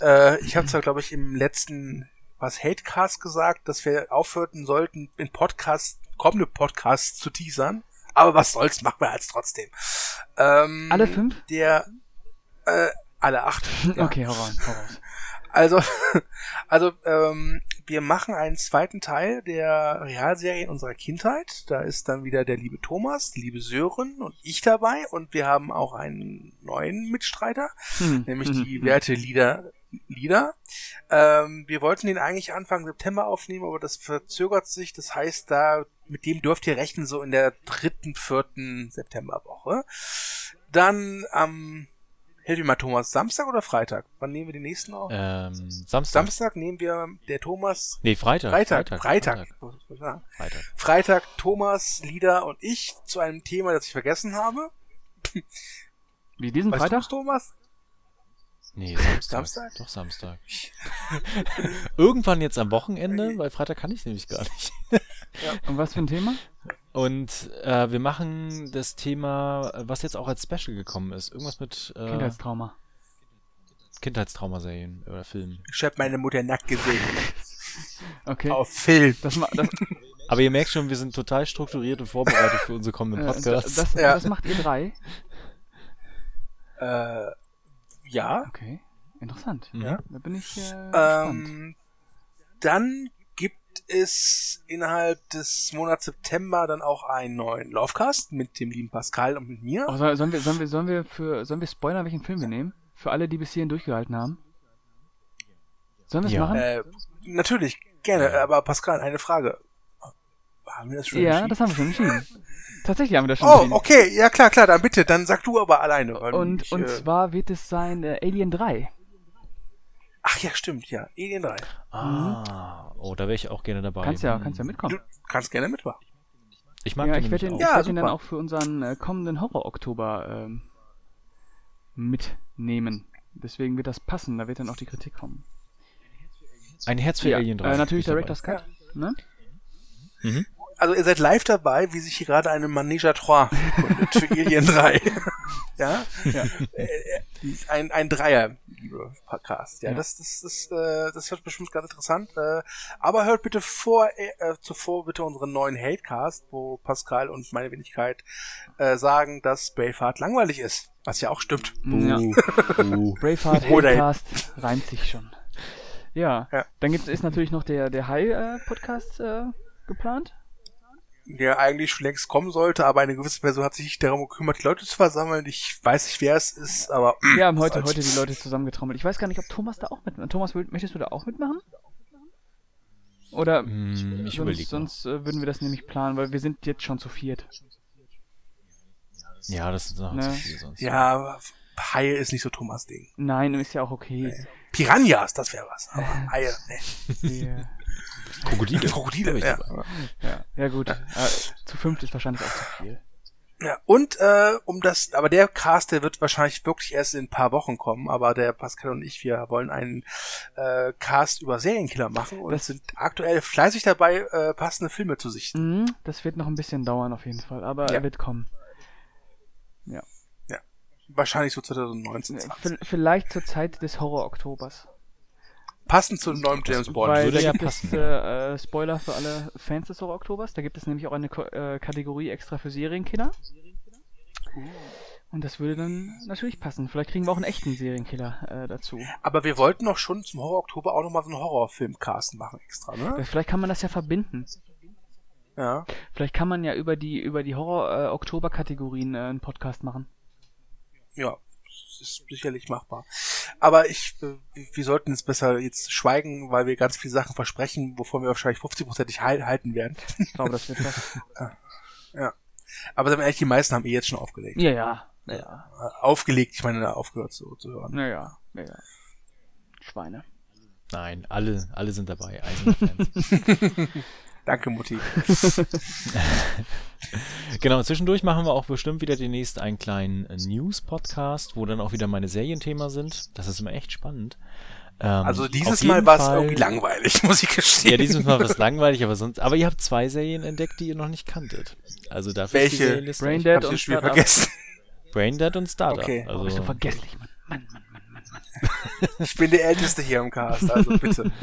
S2: Äh, ich habe zwar, glaube ich, im letzten was Hatecast gesagt, dass wir aufhören sollten, in Podcasts, kommende Podcasts zu teasern. Aber was soll's, machen wir als trotzdem. Ähm,
S3: Alle fünf?
S2: Der, äh, alle acht. Ja.
S3: Okay, hau raus, hau raus.
S2: Also, also ähm, wir machen einen zweiten Teil der Realserie unserer Kindheit. Da ist dann wieder der liebe Thomas, die liebe Sören und ich dabei. Und wir haben auch einen neuen Mitstreiter,
S3: Hm,
S2: nämlich
S3: hm,
S2: die. Werte Lieder. Lieder. Ähm, wir wollten den eigentlich Anfang September aufnehmen, aber das verzögert sich. Das heißt, da mit dem dürft ihr rechnen so in der dritten, vierten Septemberwoche. Dann am Hilf mir mal, Thomas, Samstag oder Freitag? Wann nehmen wir den nächsten auf?
S1: Ähm, Samstag.
S2: Samstag nehmen wir der Thomas.
S1: Nee, Freitag.
S2: Freitag, Freitag.
S1: Freitag.
S2: Sagen?
S1: Freitag.
S2: Freitag, Thomas, Lieder und ich zu einem Thema, das ich vergessen habe.
S3: Wie diesen
S2: Weißt
S3: Freitag?
S2: Thomas?
S1: Nee, Samstag.
S2: Samstag?
S1: Doch, Samstag. Irgendwann jetzt am Wochenende, weil Freitag kann ich nämlich gar nicht.
S3: Und was für ein Thema?
S1: Und äh, wir machen das Thema, was jetzt auch als Special gekommen ist. Irgendwas mit äh,
S3: Kindheitstrauma.
S1: Kindheitstraumaserien oder Filmen.
S2: Ich habe meine Mutter nackt gesehen.
S3: Okay.
S2: Auf Film.
S3: Das, ma das,
S1: Aber ihr merkt schon, wir sind total strukturiert und vorbereitet für unsere kommenden Podcasts.
S3: das,
S2: Ja.
S3: das macht ihr drei.
S2: Äh, ja.
S3: Okay. Interessant.
S1: Mhm.
S2: Ja.
S3: Da bin ich äh, gespannt.
S2: Ähm, dann gibt es innerhalb des Monats September dann auch einen neuen Lovecast mit dem lieben Pascal und mit mir.
S3: Oh, soll- sollen wir, sollen wir, sollen wir für, sollen wir spoilern, welchen Film wir nehmen? Für alle, die bis hierhin durchgehalten haben? Sollen wir es
S1: Ja.
S3: machen?
S2: Äh, natürlich, gerne. Aber Pascal, eine Frage. Haben wir das schon
S3: ja, das haben wir schon entschieden. Tatsächlich haben wir das schon
S2: Oh,
S3: entschieden.
S2: okay, ja klar, klar, dann bitte, dann sag du aber alleine.
S3: Und,
S2: ich,
S3: und
S2: äh,
S3: zwar wird es sein äh, Alien 3.
S2: Ach ja, stimmt, ja, Alien 3.
S1: Ah, oh, da wäre ich auch gerne dabei.
S3: Kannst ja,
S1: Hm.
S3: kannst ja
S2: Du
S3: mitkommen.
S2: kannst gerne mitmachen.
S1: Ich mag
S3: Ja,
S1: den
S3: ich werde ich
S2: Ja,
S3: werd den dann auch für unseren äh, kommenden Horror-Oktober ähm, mitnehmen. Deswegen wird das passen, da wird dann auch die Kritik kommen.
S1: Ein Herz für
S3: Ja,
S1: Alien 3.
S3: äh, natürlich Director's Cut. Ne?
S1: Mhm.
S2: also ihr seid live dabei, wie sich hier gerade eine Trois gründet für Alien 3. ja? ja. Äh, ein, ein Dreier, liebe Podcast. Ja, ja, das, das, das, äh, das wird bestimmt ganz interessant. Äh, aber hört bitte vor, äh, zuvor bitte unseren neuen Hatecast, wo Pascal und meine Wenigkeit äh, sagen, dass Braveheart langweilig ist. Was ja auch stimmt.
S3: Ja. Braveheart, Hatecast reimt sich schon. Ja. ja. Dann gibt es natürlich noch der, der High-Podcast äh, geplant
S2: der eigentlich schon längst kommen sollte, aber eine gewisse Person hat sich nicht darum gekümmert, die Leute zu versammeln. Ich weiß nicht, wer es ist, aber.
S3: Wir haben heute, heute die Leute zusammengetrommelt. Ich weiß gar nicht, ob Thomas da auch mitmacht. Thomas, möchtest du da auch mitmachen? Oder
S1: hm, ich
S3: sonst, sonst äh, würden wir das nämlich planen, weil wir sind jetzt schon zu viert.
S1: Ja, das ist noch ne? zu viel sonst.
S2: Ja, Haie ist nicht so Thomas Ding.
S3: Nein, ist ja auch okay. Nee.
S2: Piranhas, das wäre was. Aber Haie, ne.
S1: Yeah. Krokodile.
S2: Krokodile, ja.
S3: ja. Ja, gut. Ja. Äh, zu fünft ist wahrscheinlich auch zu viel.
S2: Ja, und äh, um das, aber der Cast, der wird wahrscheinlich wirklich erst in ein paar Wochen kommen, aber der Pascal und ich, wir wollen einen äh, Cast über Serienkiller machen und das sind aktuell fleißig dabei, äh, passende Filme zu sichten.
S3: Mhm, das wird noch ein bisschen dauern auf jeden Fall, aber ja. er wird kommen.
S2: Ja. Ja. Wahrscheinlich so 2019.
S3: V vielleicht zur Zeit des Horror-Oktobers.
S2: Passend zu neuem James Bond.
S3: Weil Würde ja gibt passen. es äh, äh, Spoiler für alle Fans des Horror-Oktobers. Da gibt es nämlich auch eine Ko äh, Kategorie extra für Serienkiller. Uh. Und das würde dann natürlich passen. Vielleicht kriegen wir auch einen echten Serienkiller äh, dazu.
S2: Aber wir wollten doch schon zum Horror-Oktober auch nochmal so einen Horrorfilm-Cast machen extra, ne?
S3: Vielleicht kann man das ja verbinden.
S2: Ja.
S3: Vielleicht kann man ja über die über die Horror-Oktober-Kategorien äh, einen Podcast machen.
S2: Ja, ist sicherlich machbar. Aber ich, äh, wir sollten jetzt besser jetzt schweigen, weil wir ganz viele Sachen versprechen, wovon wir wahrscheinlich 50%ig halten werden.
S3: Ich glaube, das wird das.
S2: ja. Aber dann ehrlich, die meisten haben eh jetzt schon aufgelegt.
S3: Ja, ja. ja.
S2: Aufgelegt, ich meine, aufgehört zu, zu hören.
S3: Naja, ja, ja. Schweine.
S1: Nein, alle, alle sind dabei. Eisenfans.
S2: Danke, Mutti.
S1: genau, zwischendurch machen wir auch bestimmt wieder demnächst einen kleinen äh, News-Podcast, wo dann auch wieder meine Serienthema sind. Das ist immer echt spannend.
S2: Ähm, also dieses Mal war es irgendwie langweilig, muss ich gestehen.
S1: Ja, dieses Mal war es langweilig, aber sonst. Aber ihr habt zwei Serien entdeckt, die ihr noch nicht kanntet. Also dafür
S2: Welche?
S1: Ist
S3: die Braindead und
S2: Spiel vergessen.
S1: Braindead und Startup.
S3: Okay. Also, oh, bist du vergesslich, Mann. Mann, Mann, Mann, Mann,
S2: Mann. ich bin der Älteste hier im Cast, also bitte.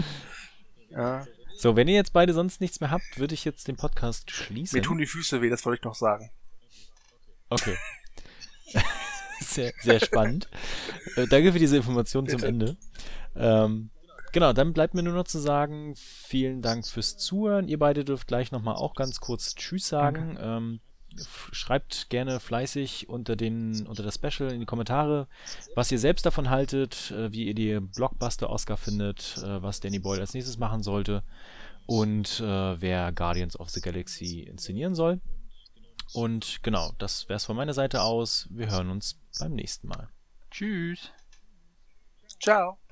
S2: Ja.
S1: So, wenn ihr jetzt beide sonst nichts mehr habt, würde ich jetzt den Podcast schließen.
S2: Mir tun die Füße weh, das wollte ich noch sagen.
S1: Okay. sehr, sehr spannend. Äh, danke für diese Information zum Ende. Ähm, genau, dann bleibt mir nur noch zu sagen, vielen Dank fürs Zuhören. Ihr beide dürft gleich nochmal auch ganz kurz Tschüss sagen. Ähm, schreibt gerne fleißig unter, den, unter das Special in die Kommentare, was ihr selbst davon haltet, äh, wie ihr die Blockbuster-Oscar findet, äh, was Danny Boyle als nächstes machen sollte und äh, wer Guardians of the Galaxy inszenieren soll. Und genau, das wäre es von meiner Seite aus. Wir hören uns beim nächsten Mal.
S3: Tschüss.
S2: Ciao.